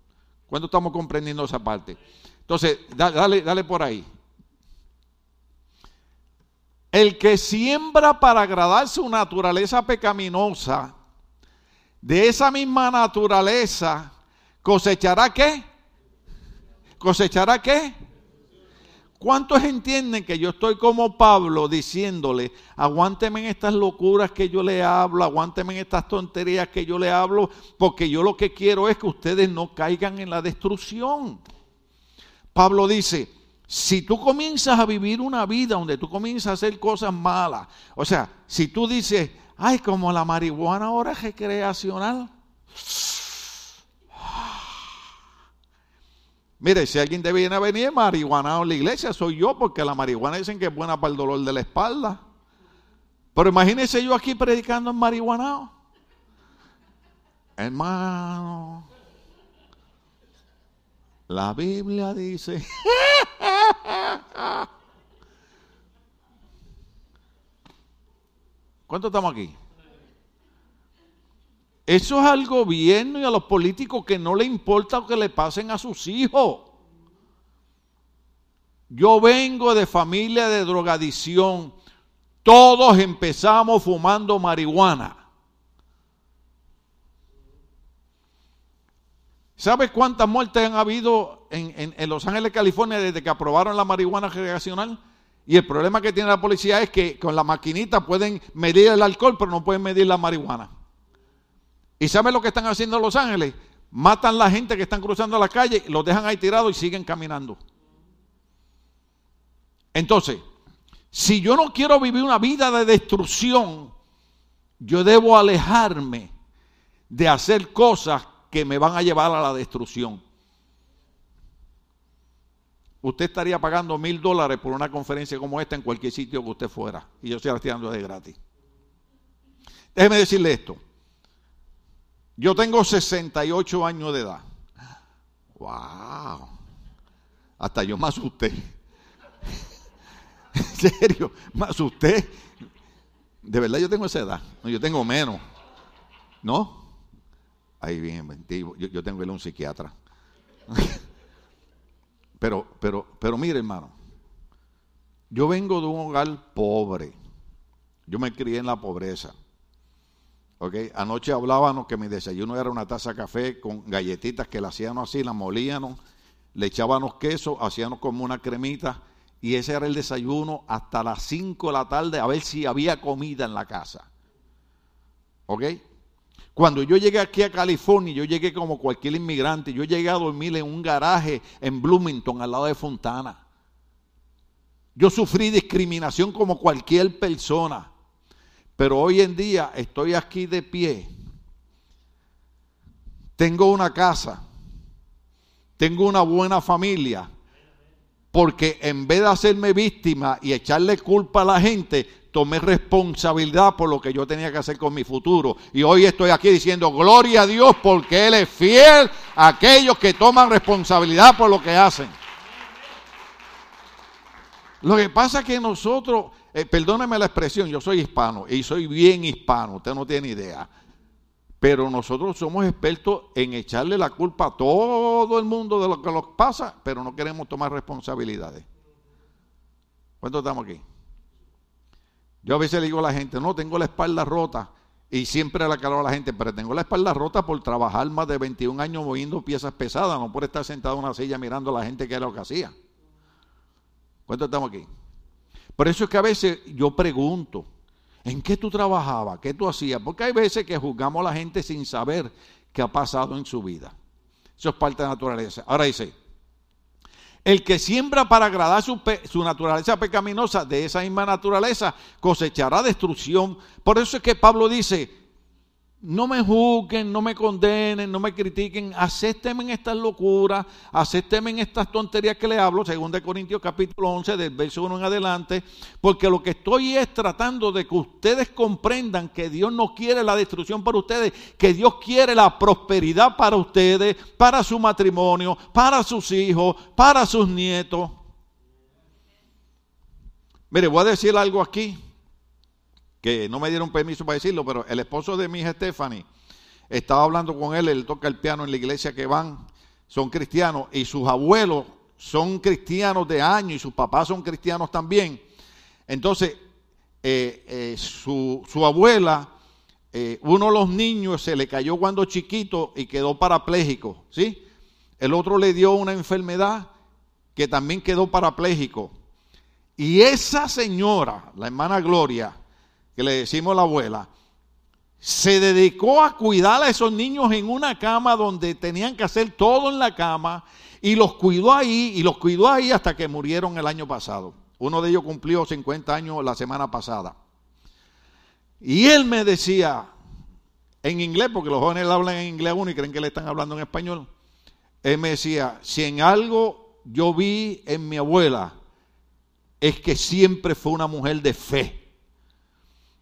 Speaker 1: ¿Cuándo estamos comprendiendo esa parte? Entonces, dale, dale por ahí. El que siembra para agradar su naturaleza pecaminosa, de esa misma naturaleza, cosechará qué? ¿Cosechará qué? ¿Cuántos entienden que yo estoy como Pablo diciéndole, aguánteme en estas locuras que yo le hablo, aguánteme en estas tonterías que yo le hablo, porque yo lo que quiero es que ustedes no caigan en la destrucción? Pablo dice, si tú comienzas a vivir una vida donde tú comienzas a hacer cosas malas, o sea, si tú dices, ay, como la marihuana ahora es recreacional, Mire, si alguien te viene a venir marihuana en la iglesia, soy yo, porque la marihuana dicen que es buena para el dolor de la espalda. Pero imagínese yo aquí predicando en marihuana. Hermano, la Biblia dice. ¿Cuánto estamos aquí? Eso es al gobierno y a los políticos que no le importa lo que le pasen a sus hijos. Yo vengo de familia de drogadicción. Todos empezamos fumando marihuana. ¿Sabes cuántas muertes han habido en, Los Ángeles, California, desde que aprobaron la marihuana recreacional? Y el problema que tiene la policía es que con la maquinita pueden medir el alcohol, pero no pueden medir la marihuana. ¿Y sabes lo que están haciendo en Los Ángeles? Matan a la gente que están cruzando la calle, los dejan ahí tirados y siguen caminando. Entonces, si yo no quiero vivir una vida de destrucción, yo debo alejarme de hacer cosas que me van a llevar a la destrucción. Usted estaría pagando mil dólares por una conferencia como esta en cualquier sitio que usted fuera. Y yo estoy dando de gratis. Déjeme decirle esto. Yo tengo 68 años de edad. ¡Wow! Hasta yo me asusté. en serio, me asusté. De verdad yo tengo esa edad. No, yo tengo menos. ¿No? Ahí bien, yo, yo tengo él un psiquiatra. pero, pero, pero mire, hermano, yo vengo de un hogar pobre. Yo me crié en la pobreza. Anoche hablábamos que mi desayuno era una taza de café con galletitas que la hacíamos así, la molíamos, le echábamos queso, hacíamos como una cremita y ese era el desayuno hasta las 5 de la tarde a ver si había comida en la casa. ¿Ok? Cuando yo llegué aquí a California, yo llegué como cualquier inmigrante, yo llegué a dormir en un garaje en Bloomington, al lado de Fontana. Yo sufrí discriminación como cualquier persona, pero hoy en día estoy aquí de pie. Tengo una casa, tengo una buena familia, porque en vez de hacerme víctima y echarle culpa a la gente, tomé responsabilidad por lo que yo tenía que hacer con mi futuro. Y hoy estoy aquí diciendo, gloria a Dios porque Él es fiel a aquellos que toman responsabilidad por lo que hacen. Lo que pasa es que nosotros, eh, perdóneme la expresión, yo soy hispano y soy bien hispano, usted no tiene idea. Pero nosotros somos expertos en echarle la culpa a todo el mundo de lo que nos pasa, pero no queremos tomar responsabilidades. ¿Cuántos estamos aquí? Yo a veces le digo a la gente, no, tengo la espalda rota. Y siempre la calor a la gente, pero tengo la espalda rota por trabajar más de 21 años moviendo piezas pesadas, no por estar sentado en una silla mirando a la gente que era lo que hacía. ¿Cuántos estamos aquí? Por eso es que a veces yo pregunto, ¿en qué tú trabajabas? ¿Qué tú hacías? Porque hay veces que juzgamos a la gente sin saber qué ha pasado en su vida. Eso es parte de la naturaleza. Ahora dice, el que siembra para agradar su, naturaleza pecaminosa, de esa misma naturaleza cosechará destrucción. Por eso es que Pablo dice, no me juzguen, no me condenen, no me critiquen, acéptenme en estas locuras, acéptenme en estas tonterías que le hablo, según de Corintios capítulo 11, del verso 1 en adelante, porque lo que estoy es tratando de que ustedes comprendan que Dios no quiere la destrucción para ustedes, que Dios quiere la prosperidad para ustedes, para su matrimonio, para sus hijos, para sus nietos. Mire, voy a decir algo aquí que no me dieron permiso para decirlo, pero el esposo de mi hija Stephanie estaba hablando con él, él toca el piano en la iglesia que van, son cristianos, y sus abuelos son cristianos de año y sus papás son cristianos también. Entonces, eh, eh, su, abuela, eh, uno de los niños se le cayó cuando chiquito y quedó parapléjico, ¿sí? El otro le dio una enfermedad que también quedó parapléjico. Y esa señora, la hermana Gloria, que le decimos la abuela, se dedicó a cuidar a esos niños en una cama donde tenían que hacer todo en la cama y los cuidó ahí y los cuidó ahí hasta que murieron el año pasado. Uno de ellos cumplió 50 años la semana pasada. Y él me decía en inglés, porque los jóvenes hablan en inglés uno y creen que le están hablando en español. Él me decía, si en algo yo vi en mi abuela, es que siempre fue una mujer de fe.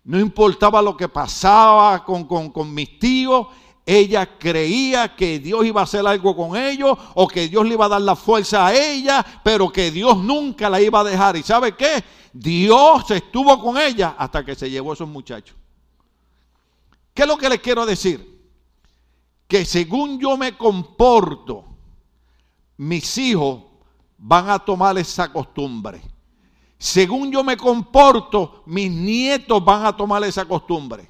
Speaker 1: No importaba lo que pasaba con, mis tíos, ella creía que Dios iba a hacer algo con ellos o que Dios le iba a dar la fuerza a ella, pero que Dios nunca la iba a dejar. ¿Y sabe qué? Dios estuvo con ella hasta que se llevó a esos muchachos. ¿Qué es lo que les quiero decir? Que según yo me comporto, mis hijos van a tomar esa costumbre. Según yo me comporto, mis nietos van a tomar esa costumbre.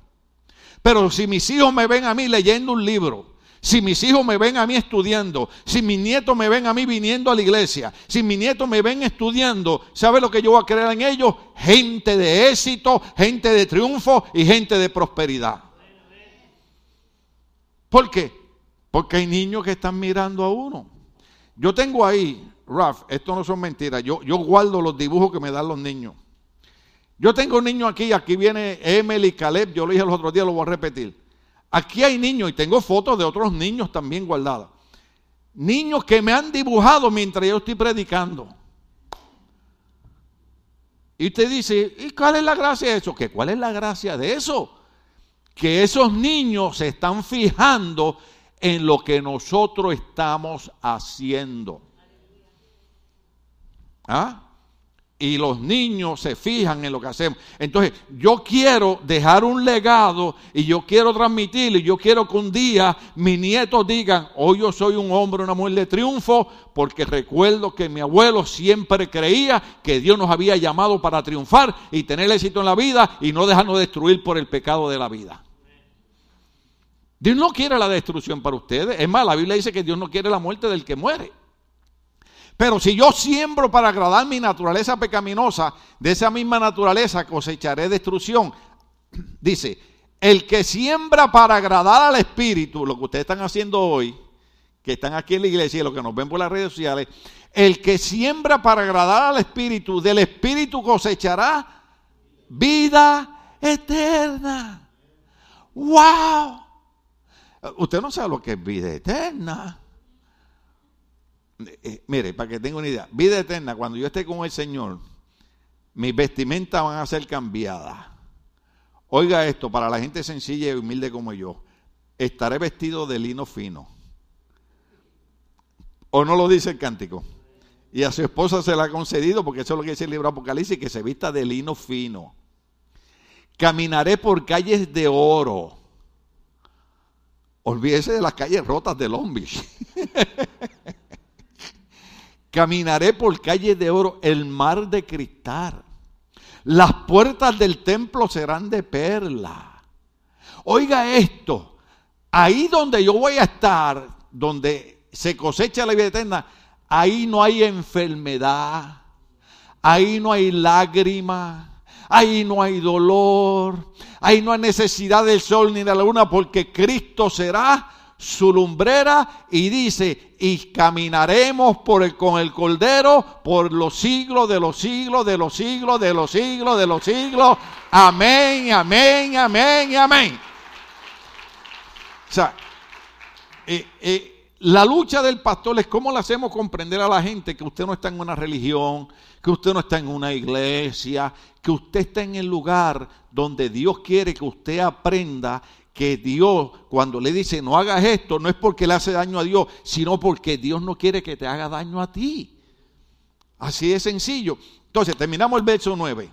Speaker 1: Pero si mis hijos me ven a mí leyendo un libro, si mis hijos me ven a mí estudiando, si mis nietos me ven a mí viniendo a la iglesia, si mis nietos me ven estudiando, ¿sabe lo que yo voy a creer en ellos? Gente de éxito, gente de triunfo y gente de prosperidad. ¿Por qué? Porque hay niños que están mirando a uno. Yo tengo ahí, Raf, esto no son mentiras, yo, guardo los dibujos que me dan los niños. Yo tengo un niño aquí, aquí viene Emily Caleb, yo lo dije los otros días, lo voy a repetir. Aquí hay niños y tengo fotos de otros niños también guardadas. Niños que me han dibujado mientras yo estoy predicando. Y usted dice, ¿y cuál es la gracia de eso? ¿Que cuál es la gracia de eso? Que esos niños se están fijando en lo que nosotros estamos haciendo. ¿Ah? y los niños se fijan en lo que hacemos. Entonces, yo quiero dejar un legado y yo quiero transmitirlo y yo quiero que un día mis nietos digan, hoy yo soy un hombre, una mujer de triunfo, porque recuerdo que mi abuelo siempre creía que Dios nos había llamado para triunfar y tener éxito en la vida y no dejarnos destruir por el pecado de la vida. Dios no quiere la destrucción para ustedes. Es más, la Biblia dice que Dios no quiere la muerte del que muere. Pero si yo siembro para agradar mi naturaleza pecaminosa, de esa misma naturaleza cosecharé destrucción. Dice, el que siembra para agradar al Espíritu, lo que ustedes están haciendo hoy, que están aquí en la iglesia y lo que nos ven por las redes sociales, el que siembra para agradar al Espíritu, del Espíritu cosechará vida eterna. ¡Wow! Usted no sabe lo que es vida eterna. Eh, mire, para que tenga una idea, vida eterna, cuando yo esté con el Señor, mis vestimentas van a ser cambiadas. Oiga esto, para la gente sencilla y humilde como yo, estaré vestido de lino fino. ¿O no lo dice el cántico? Y a su esposa se la ha concedido, porque eso es lo que dice el libro Apocalipsis, que se vista de lino fino. Caminaré por calles de oro. Olvídese de las calles rotas de Long Caminaré por calles de oro, el mar de cristal. Las puertas del templo serán de perla. Oiga esto, ahí donde yo voy a estar, donde se cosecha la vida eterna, ahí no hay enfermedad, ahí no hay lágrimas, ahí no hay dolor, ahí no hay necesidad del sol ni de la luna, porque Cristo será su lumbrera y dice, y caminaremos por el, con el cordero por los siglos de los siglos, de los siglos, de los siglos, de los siglos. Amén, amén, amén, amén. O sea, eh, eh, la lucha del pastor es cómo le hacemos comprender a la gente que usted no está en una religión, que usted no está en una iglesia, que usted está en el lugar donde Dios quiere que usted aprenda que Dios cuando le dice no hagas esto, no es porque le hace daño a Dios, sino porque Dios no quiere que te haga daño a ti. Así de sencillo. Entonces, terminamos el verso 9.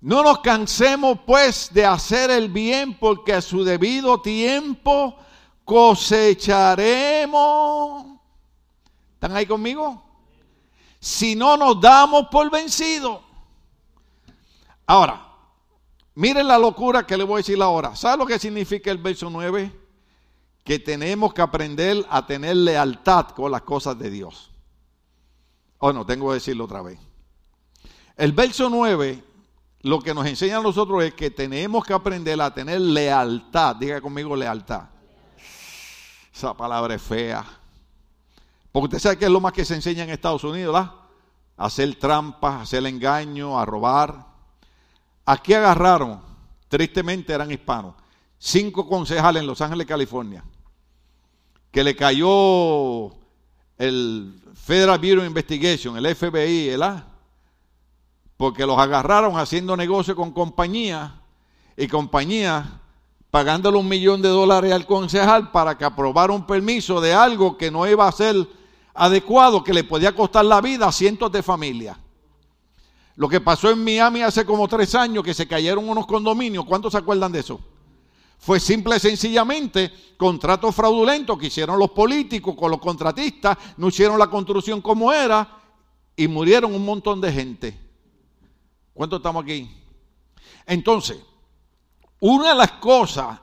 Speaker 1: No nos cansemos pues de hacer el bien porque a su debido tiempo cosecharemos. ¿Están ahí conmigo? Si no nos damos por vencidos. Ahora, Miren la locura que le voy a decir ahora. ¿Sabe lo que significa el verso 9? Que tenemos que aprender a tener lealtad con las cosas de Dios. Oh, no, tengo que decirlo otra vez. El verso 9 lo que nos enseña a nosotros es que tenemos que aprender a tener lealtad. Diga conmigo lealtad. Esa palabra es fea. Porque usted sabe que es lo más que se enseña en Estados Unidos, ¿verdad? Hacer trampas, hacer engaño, a robar. Aquí agarraron, tristemente eran hispanos, cinco concejales en Los Ángeles, California, que le cayó el Federal Bureau of Investigation, el FBI, el A, porque los agarraron haciendo negocio con compañías y compañías pagándole un millón de dólares al concejal para que aprobara un permiso de algo que no iba a ser adecuado, que le podía costar la vida a cientos de familias. Lo que pasó en Miami hace como tres años, que se cayeron unos condominios, ¿cuántos se acuerdan de eso? Fue simple y sencillamente contratos fraudulentos que hicieron los políticos con los contratistas, no hicieron la construcción como era y murieron un montón de gente. ¿Cuánto estamos aquí? Entonces, una de las cosas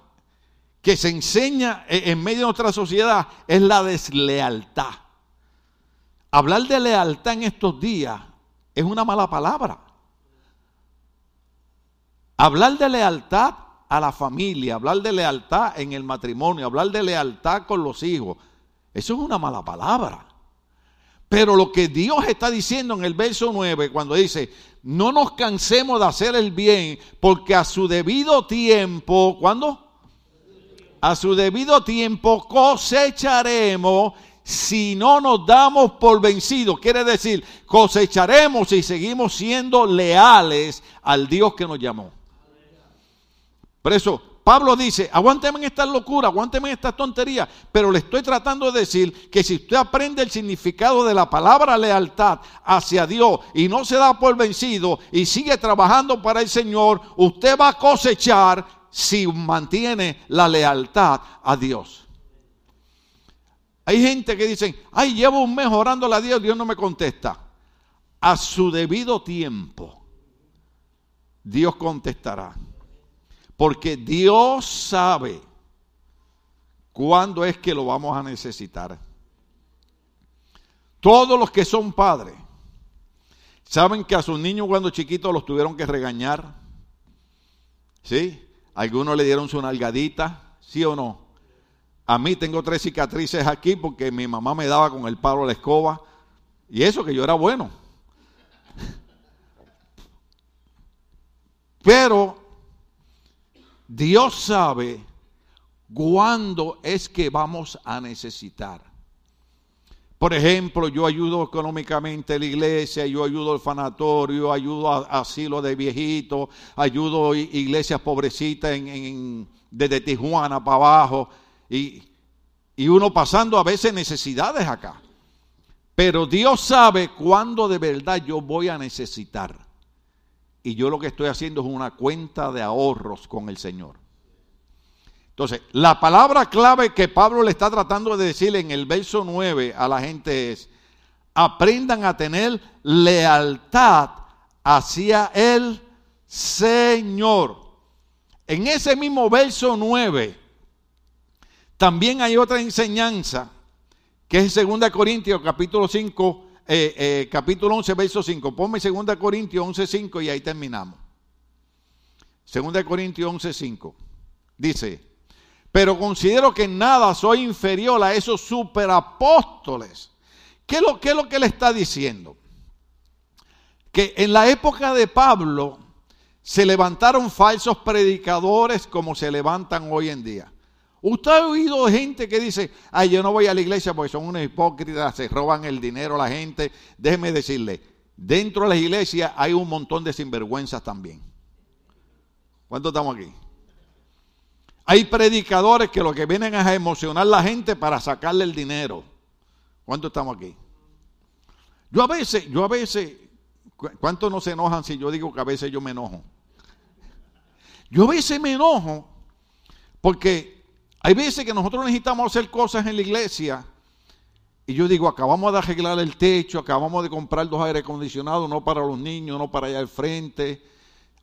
Speaker 1: que se enseña en medio de nuestra sociedad es la deslealtad. Hablar de lealtad en estos días es una mala palabra. Hablar de lealtad a la familia, hablar de lealtad en el matrimonio, hablar de lealtad con los hijos, eso es una mala palabra. Pero lo que Dios está diciendo en el verso 9, cuando dice, no nos cansemos de hacer el bien, porque a su debido tiempo, ¿cuándo? A su debido tiempo cosecharemos si no nos damos por vencidos. Quiere decir, cosecharemos si seguimos siendo leales al Dios que nos llamó. Por eso, Pablo dice, aguánteme en esta locura, aguánteme en esta tontería, pero le estoy tratando de decir que si usted aprende el significado de la palabra lealtad hacia Dios y no se da por vencido y sigue trabajando para el Señor, usted va a cosechar si mantiene la lealtad a Dios. Hay gente que dice, ay, llevo un mes orándole a Dios, Dios no me contesta. A su debido tiempo, Dios contestará. Porque Dios sabe cuándo es que lo vamos a necesitar. Todos los que son padres saben que a sus niños cuando chiquitos los tuvieron que regañar. ¿Sí? Algunos le dieron su nalgadita, ¿sí o no? A mí tengo tres cicatrices aquí porque mi mamá me daba con el palo a la escoba. Y eso que yo era bueno. Pero Dios sabe cuándo es que vamos a necesitar. Por ejemplo, yo ayudo económicamente a la iglesia, yo ayudo al fanatorio, ayudo a asilo de viejitos, ayudo a iglesias pobrecitas desde Tijuana para abajo, y, y uno pasando a veces necesidades acá. Pero Dios sabe cuándo de verdad yo voy a necesitar y yo lo que estoy haciendo es una cuenta de ahorros con el Señor. Entonces, la palabra clave que Pablo le está tratando de decir en el verso 9 a la gente es, aprendan a tener lealtad hacia el Señor. En ese mismo verso 9, también hay otra enseñanza, que es 2 Corintios capítulo 5, eh, eh, capítulo 11, verso 5. Ponme 2 Corintios 11, 5 y ahí terminamos. 2 Corintios 11, 5. Dice, pero considero que en nada soy inferior a esos superapóstoles. ¿Qué es lo, qué es lo que le está diciendo? Que en la época de Pablo se levantaron falsos predicadores como se levantan hoy en día. Usted ha oído gente que dice, ay, yo no voy a la iglesia porque son unos hipócritas, se roban el dinero a la gente. Déjeme decirle, dentro de la iglesia hay un montón de sinvergüenzas también. ¿Cuántos estamos aquí? Hay predicadores que lo que vienen es a emocionar a la gente para sacarle el dinero. ¿Cuántos estamos aquí? Yo a veces, yo a veces, ¿cuántos no se enojan si yo digo que a veces yo me enojo? Yo a veces me enojo porque hay veces que nosotros necesitamos hacer cosas en la iglesia y yo digo, acabamos de arreglar el techo, acabamos de comprar dos aire acondicionados, no para los niños, no para allá al frente.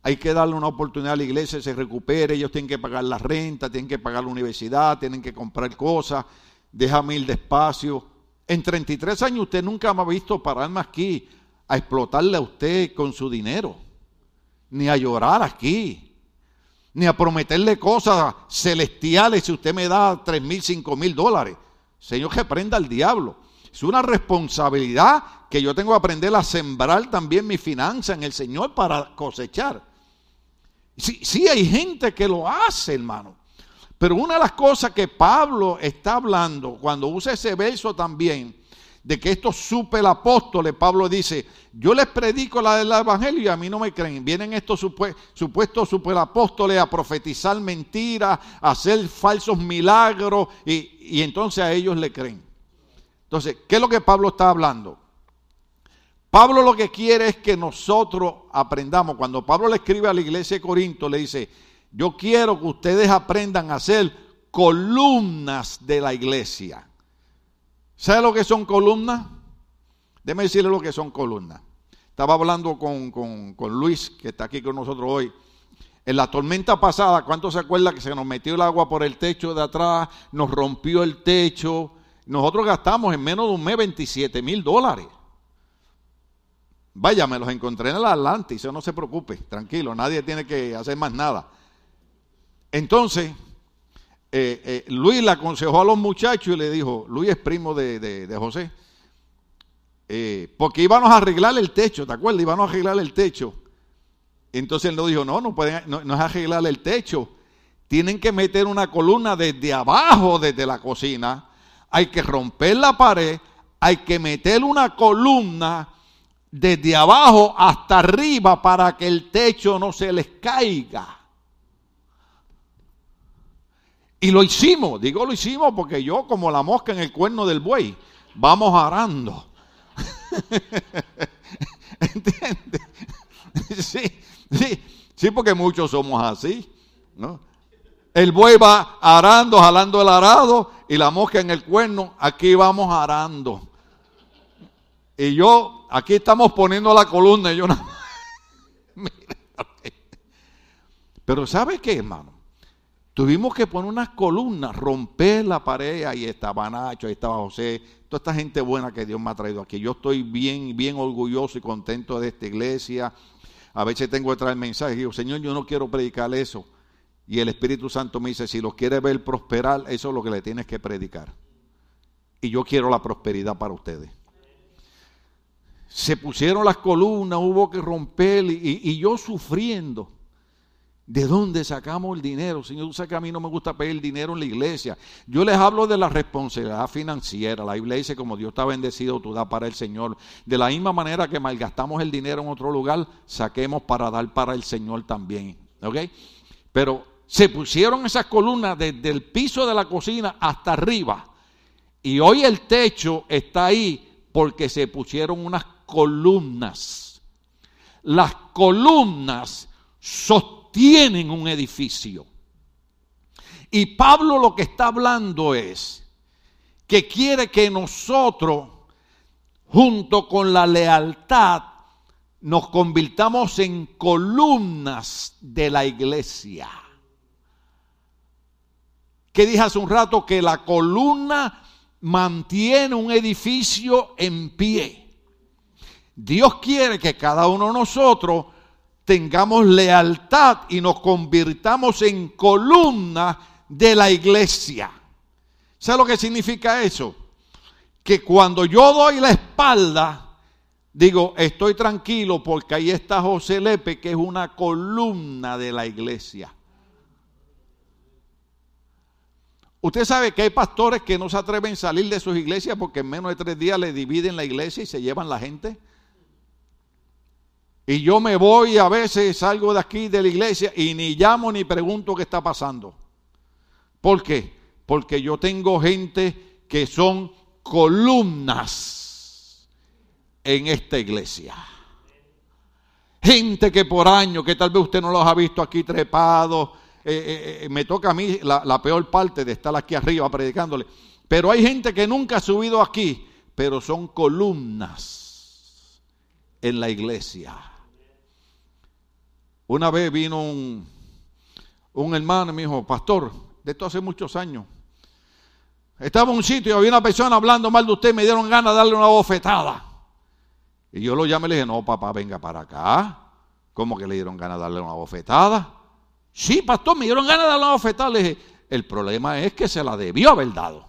Speaker 1: Hay que darle una oportunidad a la iglesia, se recupere, ellos tienen que pagar la renta, tienen que pagar la universidad, tienen que comprar cosas, déjame ir despacio. En 33 años usted nunca me ha visto pararme aquí a explotarle a usted con su dinero, ni a llorar aquí ni a prometerle cosas celestiales si usted me da tres mil, cinco mil dólares. Señor, que prenda al diablo. Es una responsabilidad que yo tengo que aprender a sembrar también mi finanza en el Señor para cosechar. Sí, sí hay gente que lo hace, hermano. Pero una de las cosas que Pablo está hablando, cuando usa ese verso también, de que estos superapóstoles, Pablo dice, yo les predico la del Evangelio y a mí no me creen. Vienen estos supuestos superapóstoles a profetizar mentiras, a hacer falsos milagros y, y entonces a ellos le creen. Entonces, ¿qué es lo que Pablo está hablando? Pablo lo que quiere es que nosotros aprendamos. Cuando Pablo le escribe a la iglesia de Corinto, le dice, Yo quiero que ustedes aprendan a hacer columnas de la iglesia. ¿Sabe lo que son columnas? Déjeme decirle lo que son columnas. Estaba hablando con, con, Luis, que está aquí con nosotros hoy. En la tormenta pasada, ¿cuánto se acuerda que se nos metió el agua por el techo de atrás? Nos rompió el techo. Nosotros gastamos en menos de un mes 27 mil dólares. Vaya, me los encontré en el Atlantis, no se preocupe, tranquilo, nadie tiene que hacer más nada. Entonces, eh, eh, Luis le aconsejó a los muchachos y le dijo, Luis es primo de, José, eh, porque íbamos a arreglar el techo, ¿te acuerdas? Íbamos a arreglar el techo. Entonces él nos dijo, no, no pueden, no, no es arreglar el techo, tienen que meter una columna desde abajo, desde la cocina, hay que romper la pared, hay que meter una columna desde abajo hasta arriba para que el techo no se les caiga. Y lo hicimos, digo lo hicimos porque yo como la mosca en el cuerno del buey, vamos arando. ¿Entiendes? Sí, sí, sí, porque muchos somos así, ¿no? El buey va arando, jalando el arado y la mosca en el cuerno, aquí vamos arando. Y yo, aquí estamos poniendo la columna y yo no. Pero ¿sabe qué, hermano? Tuvimos que poner unas columnas, romper la pared, ahí estaba Nacho, ahí estaba José, toda esta gente buena que Dios me ha traído aquí. Yo estoy bien, bien orgulloso y contento de esta iglesia. A veces tengo que traer mensajes y digo, Señor, yo no quiero predicar eso. Y el Espíritu Santo me dice, si lo quiere ver prosperar, eso es lo que le tienes que predicar. Y yo quiero la prosperidad para ustedes se pusieron las columnas, hubo que romper y, yo sufriendo. ¿De dónde sacamos el dinero? Señor, sabes que a mí no me gusta pedir dinero en la iglesia. Yo les hablo de la responsabilidad financiera. La Biblia dice, como Dios está bendecido, tú das para el Señor. De la misma manera que malgastamos el dinero en otro lugar, saquemos para dar para el Señor también. ¿Ok? Pero se pusieron esas columnas desde el piso de la cocina hasta arriba. Y hoy el techo está ahí porque se pusieron unas columnas. Las columnas sostienen un edificio. Y Pablo lo que está hablando es que quiere que nosotros, junto con la lealtad, nos convirtamos en columnas de la iglesia. Que dije hace un rato que la columna mantiene un edificio en pie. Dios quiere que cada uno de nosotros tengamos lealtad y nos convirtamos en columna de la iglesia. ¿Sabe lo que significa eso? Que cuando yo doy la espalda, digo, estoy tranquilo porque ahí está José Lepe, que es una columna de la iglesia. Usted sabe que hay pastores que no se atreven a salir de sus iglesias porque en menos de tres días le dividen la iglesia y se llevan la gente. Y yo me voy a veces, salgo de aquí de la iglesia y ni llamo ni pregunto qué está pasando. ¿Por qué? Porque yo tengo gente que son columnas en esta iglesia. Gente que por años, que tal vez usted no los ha visto aquí trepados, eh, eh, eh, me toca a mí la, la peor parte de estar aquí arriba predicándole. Pero hay gente que nunca ha subido aquí, pero son columnas en la iglesia. Una vez vino un, un hermano y me dijo, pastor, de esto hace muchos años. Estaba en un sitio y había una persona hablando mal de usted me dieron ganas de darle una bofetada. Y yo lo llamé y le dije, no, papá, venga para acá. ¿Cómo que le dieron ganas de darle una bofetada? Sí, pastor, me dieron ganas de darle una bofetada. Le dije, el problema es que se la debió haber dado.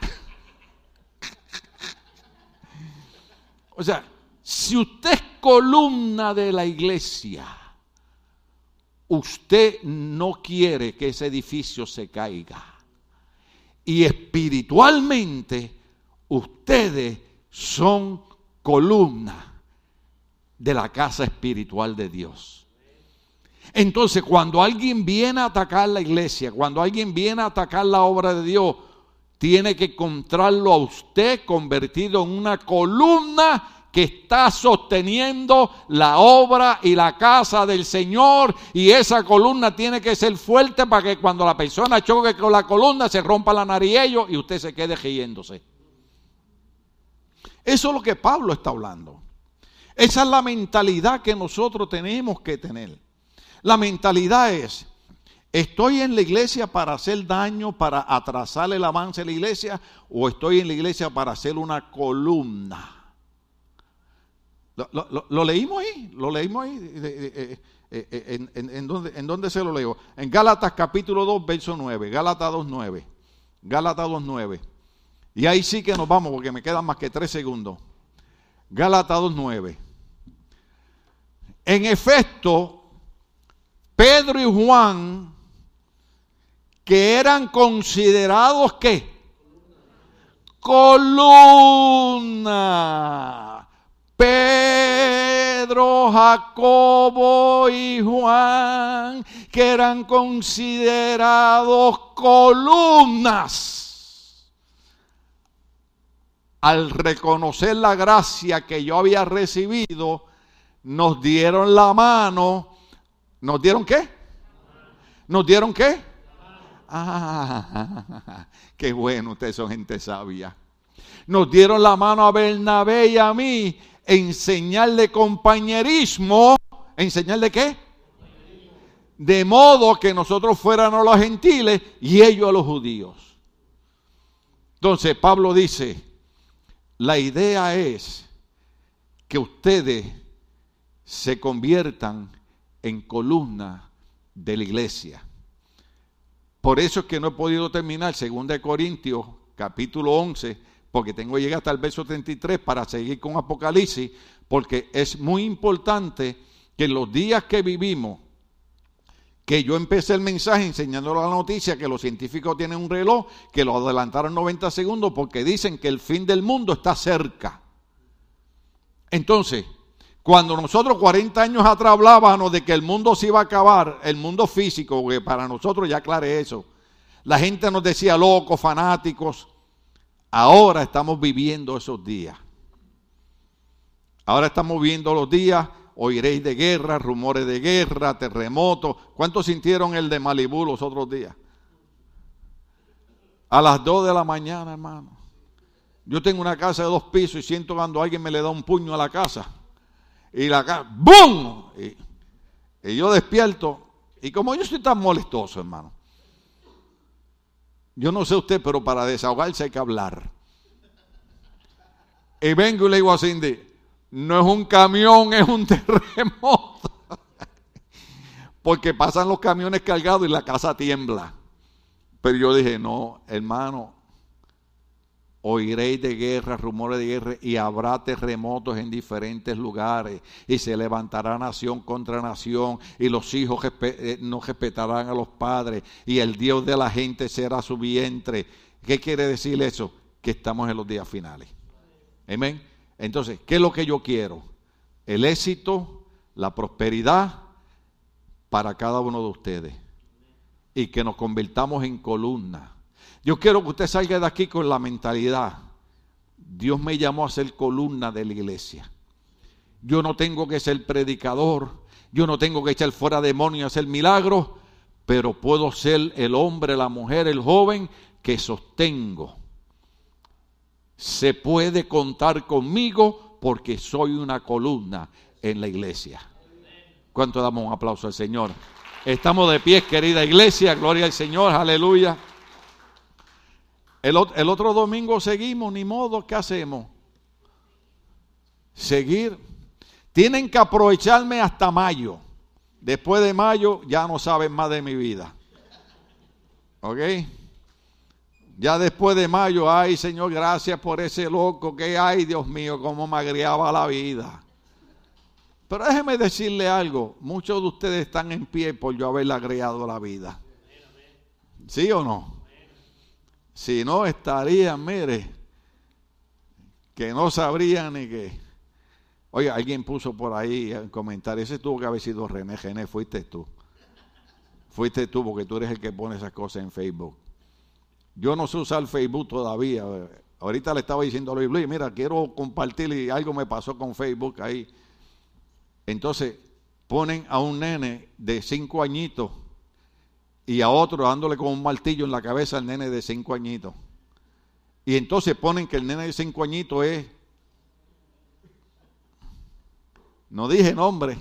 Speaker 1: o sea, si usted es columna de la iglesia, usted no quiere que ese edificio se caiga. Y espiritualmente ustedes son columna de la casa espiritual de Dios. Entonces, cuando alguien viene a atacar la iglesia, cuando alguien viene a atacar la obra de Dios, tiene que encontrarlo a usted convertido en una columna que está sosteniendo la obra y la casa del Señor y esa columna tiene que ser fuerte para que cuando la persona choque con la columna se rompa la nariz y usted se quede riéndose. Eso es lo que Pablo está hablando. Esa es la mentalidad que nosotros tenemos que tener. La mentalidad es, ¿estoy en la iglesia para hacer daño, para atrasar el avance de la iglesia o estoy en la iglesia para hacer una columna? Lo, leímos ahí, lo leímos ahí. Eh, eh, eh, en, dónde, ¿En dónde se lo leo? En Gálatas capítulo 2, verso 9. Gálatas 2, 9. Gálatas 2, 9. Y ahí sí que nos vamos porque me quedan más que tres segundos. Gálatas 2, 9. En efecto, Pedro y Juan, que eran considerados qué? Columna. Pedro, Jacobo y Juan, que eran considerados columnas. Al reconocer la gracia que yo había recibido, nos dieron la mano. ¿Nos dieron qué? ¿Nos dieron qué? Ah, qué bueno, ustedes son gente sabia. Nos dieron la mano a Bernabé y a mí, enseñarle compañerismo. ¿Enseñarle qué? De modo que nosotros fuéramos los gentiles y ellos los judíos. Entonces Pablo dice, la idea es que ustedes se conviertan en columna de la iglesia. Por eso es que no he podido terminar 2 Corintios capítulo 11, porque tengo que llegar hasta el verso 33 para seguir con Apocalipsis, porque es muy importante que en los días que vivimos, que yo empecé el mensaje enseñando la noticia que los científicos tienen un reloj que lo adelantaron 90 segundos porque dicen que el fin del mundo está cerca. Entonces, cuando nosotros 40 años atrás hablábamos de que el mundo se iba a acabar, el mundo físico, que para nosotros ya aclaré eso, la gente nos decía locos, fanáticos. Ahora estamos viviendo esos días. Ahora estamos viendo los días, oiréis de guerra, rumores de guerra, terremotos. ¿Cuántos sintieron el de Malibú los otros días? A las 2 de la mañana, hermano. Yo tengo una casa de dos pisos y siento cuando alguien me le da un puño a la casa y la cara, ¡boom! Y, yo despierto, y como yo estoy tan molestoso, hermano, yo no sé usted, pero para desahogarse hay que hablar. Y vengo y le digo a Cindy, no es un camión, es un terremoto. Porque pasan los camiones cargados y la casa tiembla. Pero yo dije, no, hermano, oiréis de guerra, rumores de guerra, y habrá terremotos en diferentes lugares, y se levantará nación contra nación, y los hijos eh, no respetarán a los padres, y el Dios de la gente será su vientre. ¿Qué quiere decir eso? Que estamos en los días finales. Amén. Entonces, ¿qué es lo que yo quiero? El éxito, la prosperidad para cada uno de ustedes. Y que nos convirtamos en columna yo quiero que usted salga de aquí con la mentalidad. Dios me llamó a ser columna de la iglesia. Yo no tengo que ser predicador, yo no tengo que echar fuera demonios hacer milagros, pero puedo ser el hombre, la mujer, el joven que sostengo. Se puede contar conmigo porque soy una columna en la iglesia. ¿Cuánto damos un aplauso al Señor? Estamos de pie, querida iglesia, gloria al Señor, aleluya. El, otro domingo seguimos, ni modo, ¿qué hacemos? Seguir. Tienen que aprovecharme hasta mayo. Después de mayo ya no saben más de mi vida. ¿Ok? Ya después de mayo, ay Señor, gracias por ese loco que hay, Dios mío, cómo me agriaba la vida. Pero déjeme decirle algo, muchos de ustedes están en pie por yo haberle agregado la vida. ¿Sí o no? Si no, estarían, mire, que no sabrían ni que. Oye, alguien puso por ahí en comentario, ese tuvo que haber sido René, René, fuiste tú. Fuiste tú porque tú eres el que pone esas cosas en Facebook. Yo no sé usar Facebook todavía. Ahorita le estaba diciendo a Luis, Luis, mira, quiero compartir y algo me pasó con Facebook ahí. Entonces ponen a un nene de cinco añitos y a otro dándole con un martillo en la cabeza al nene de cinco añitos. Y entonces ponen que el nene de cinco añitos es, no dije nombre,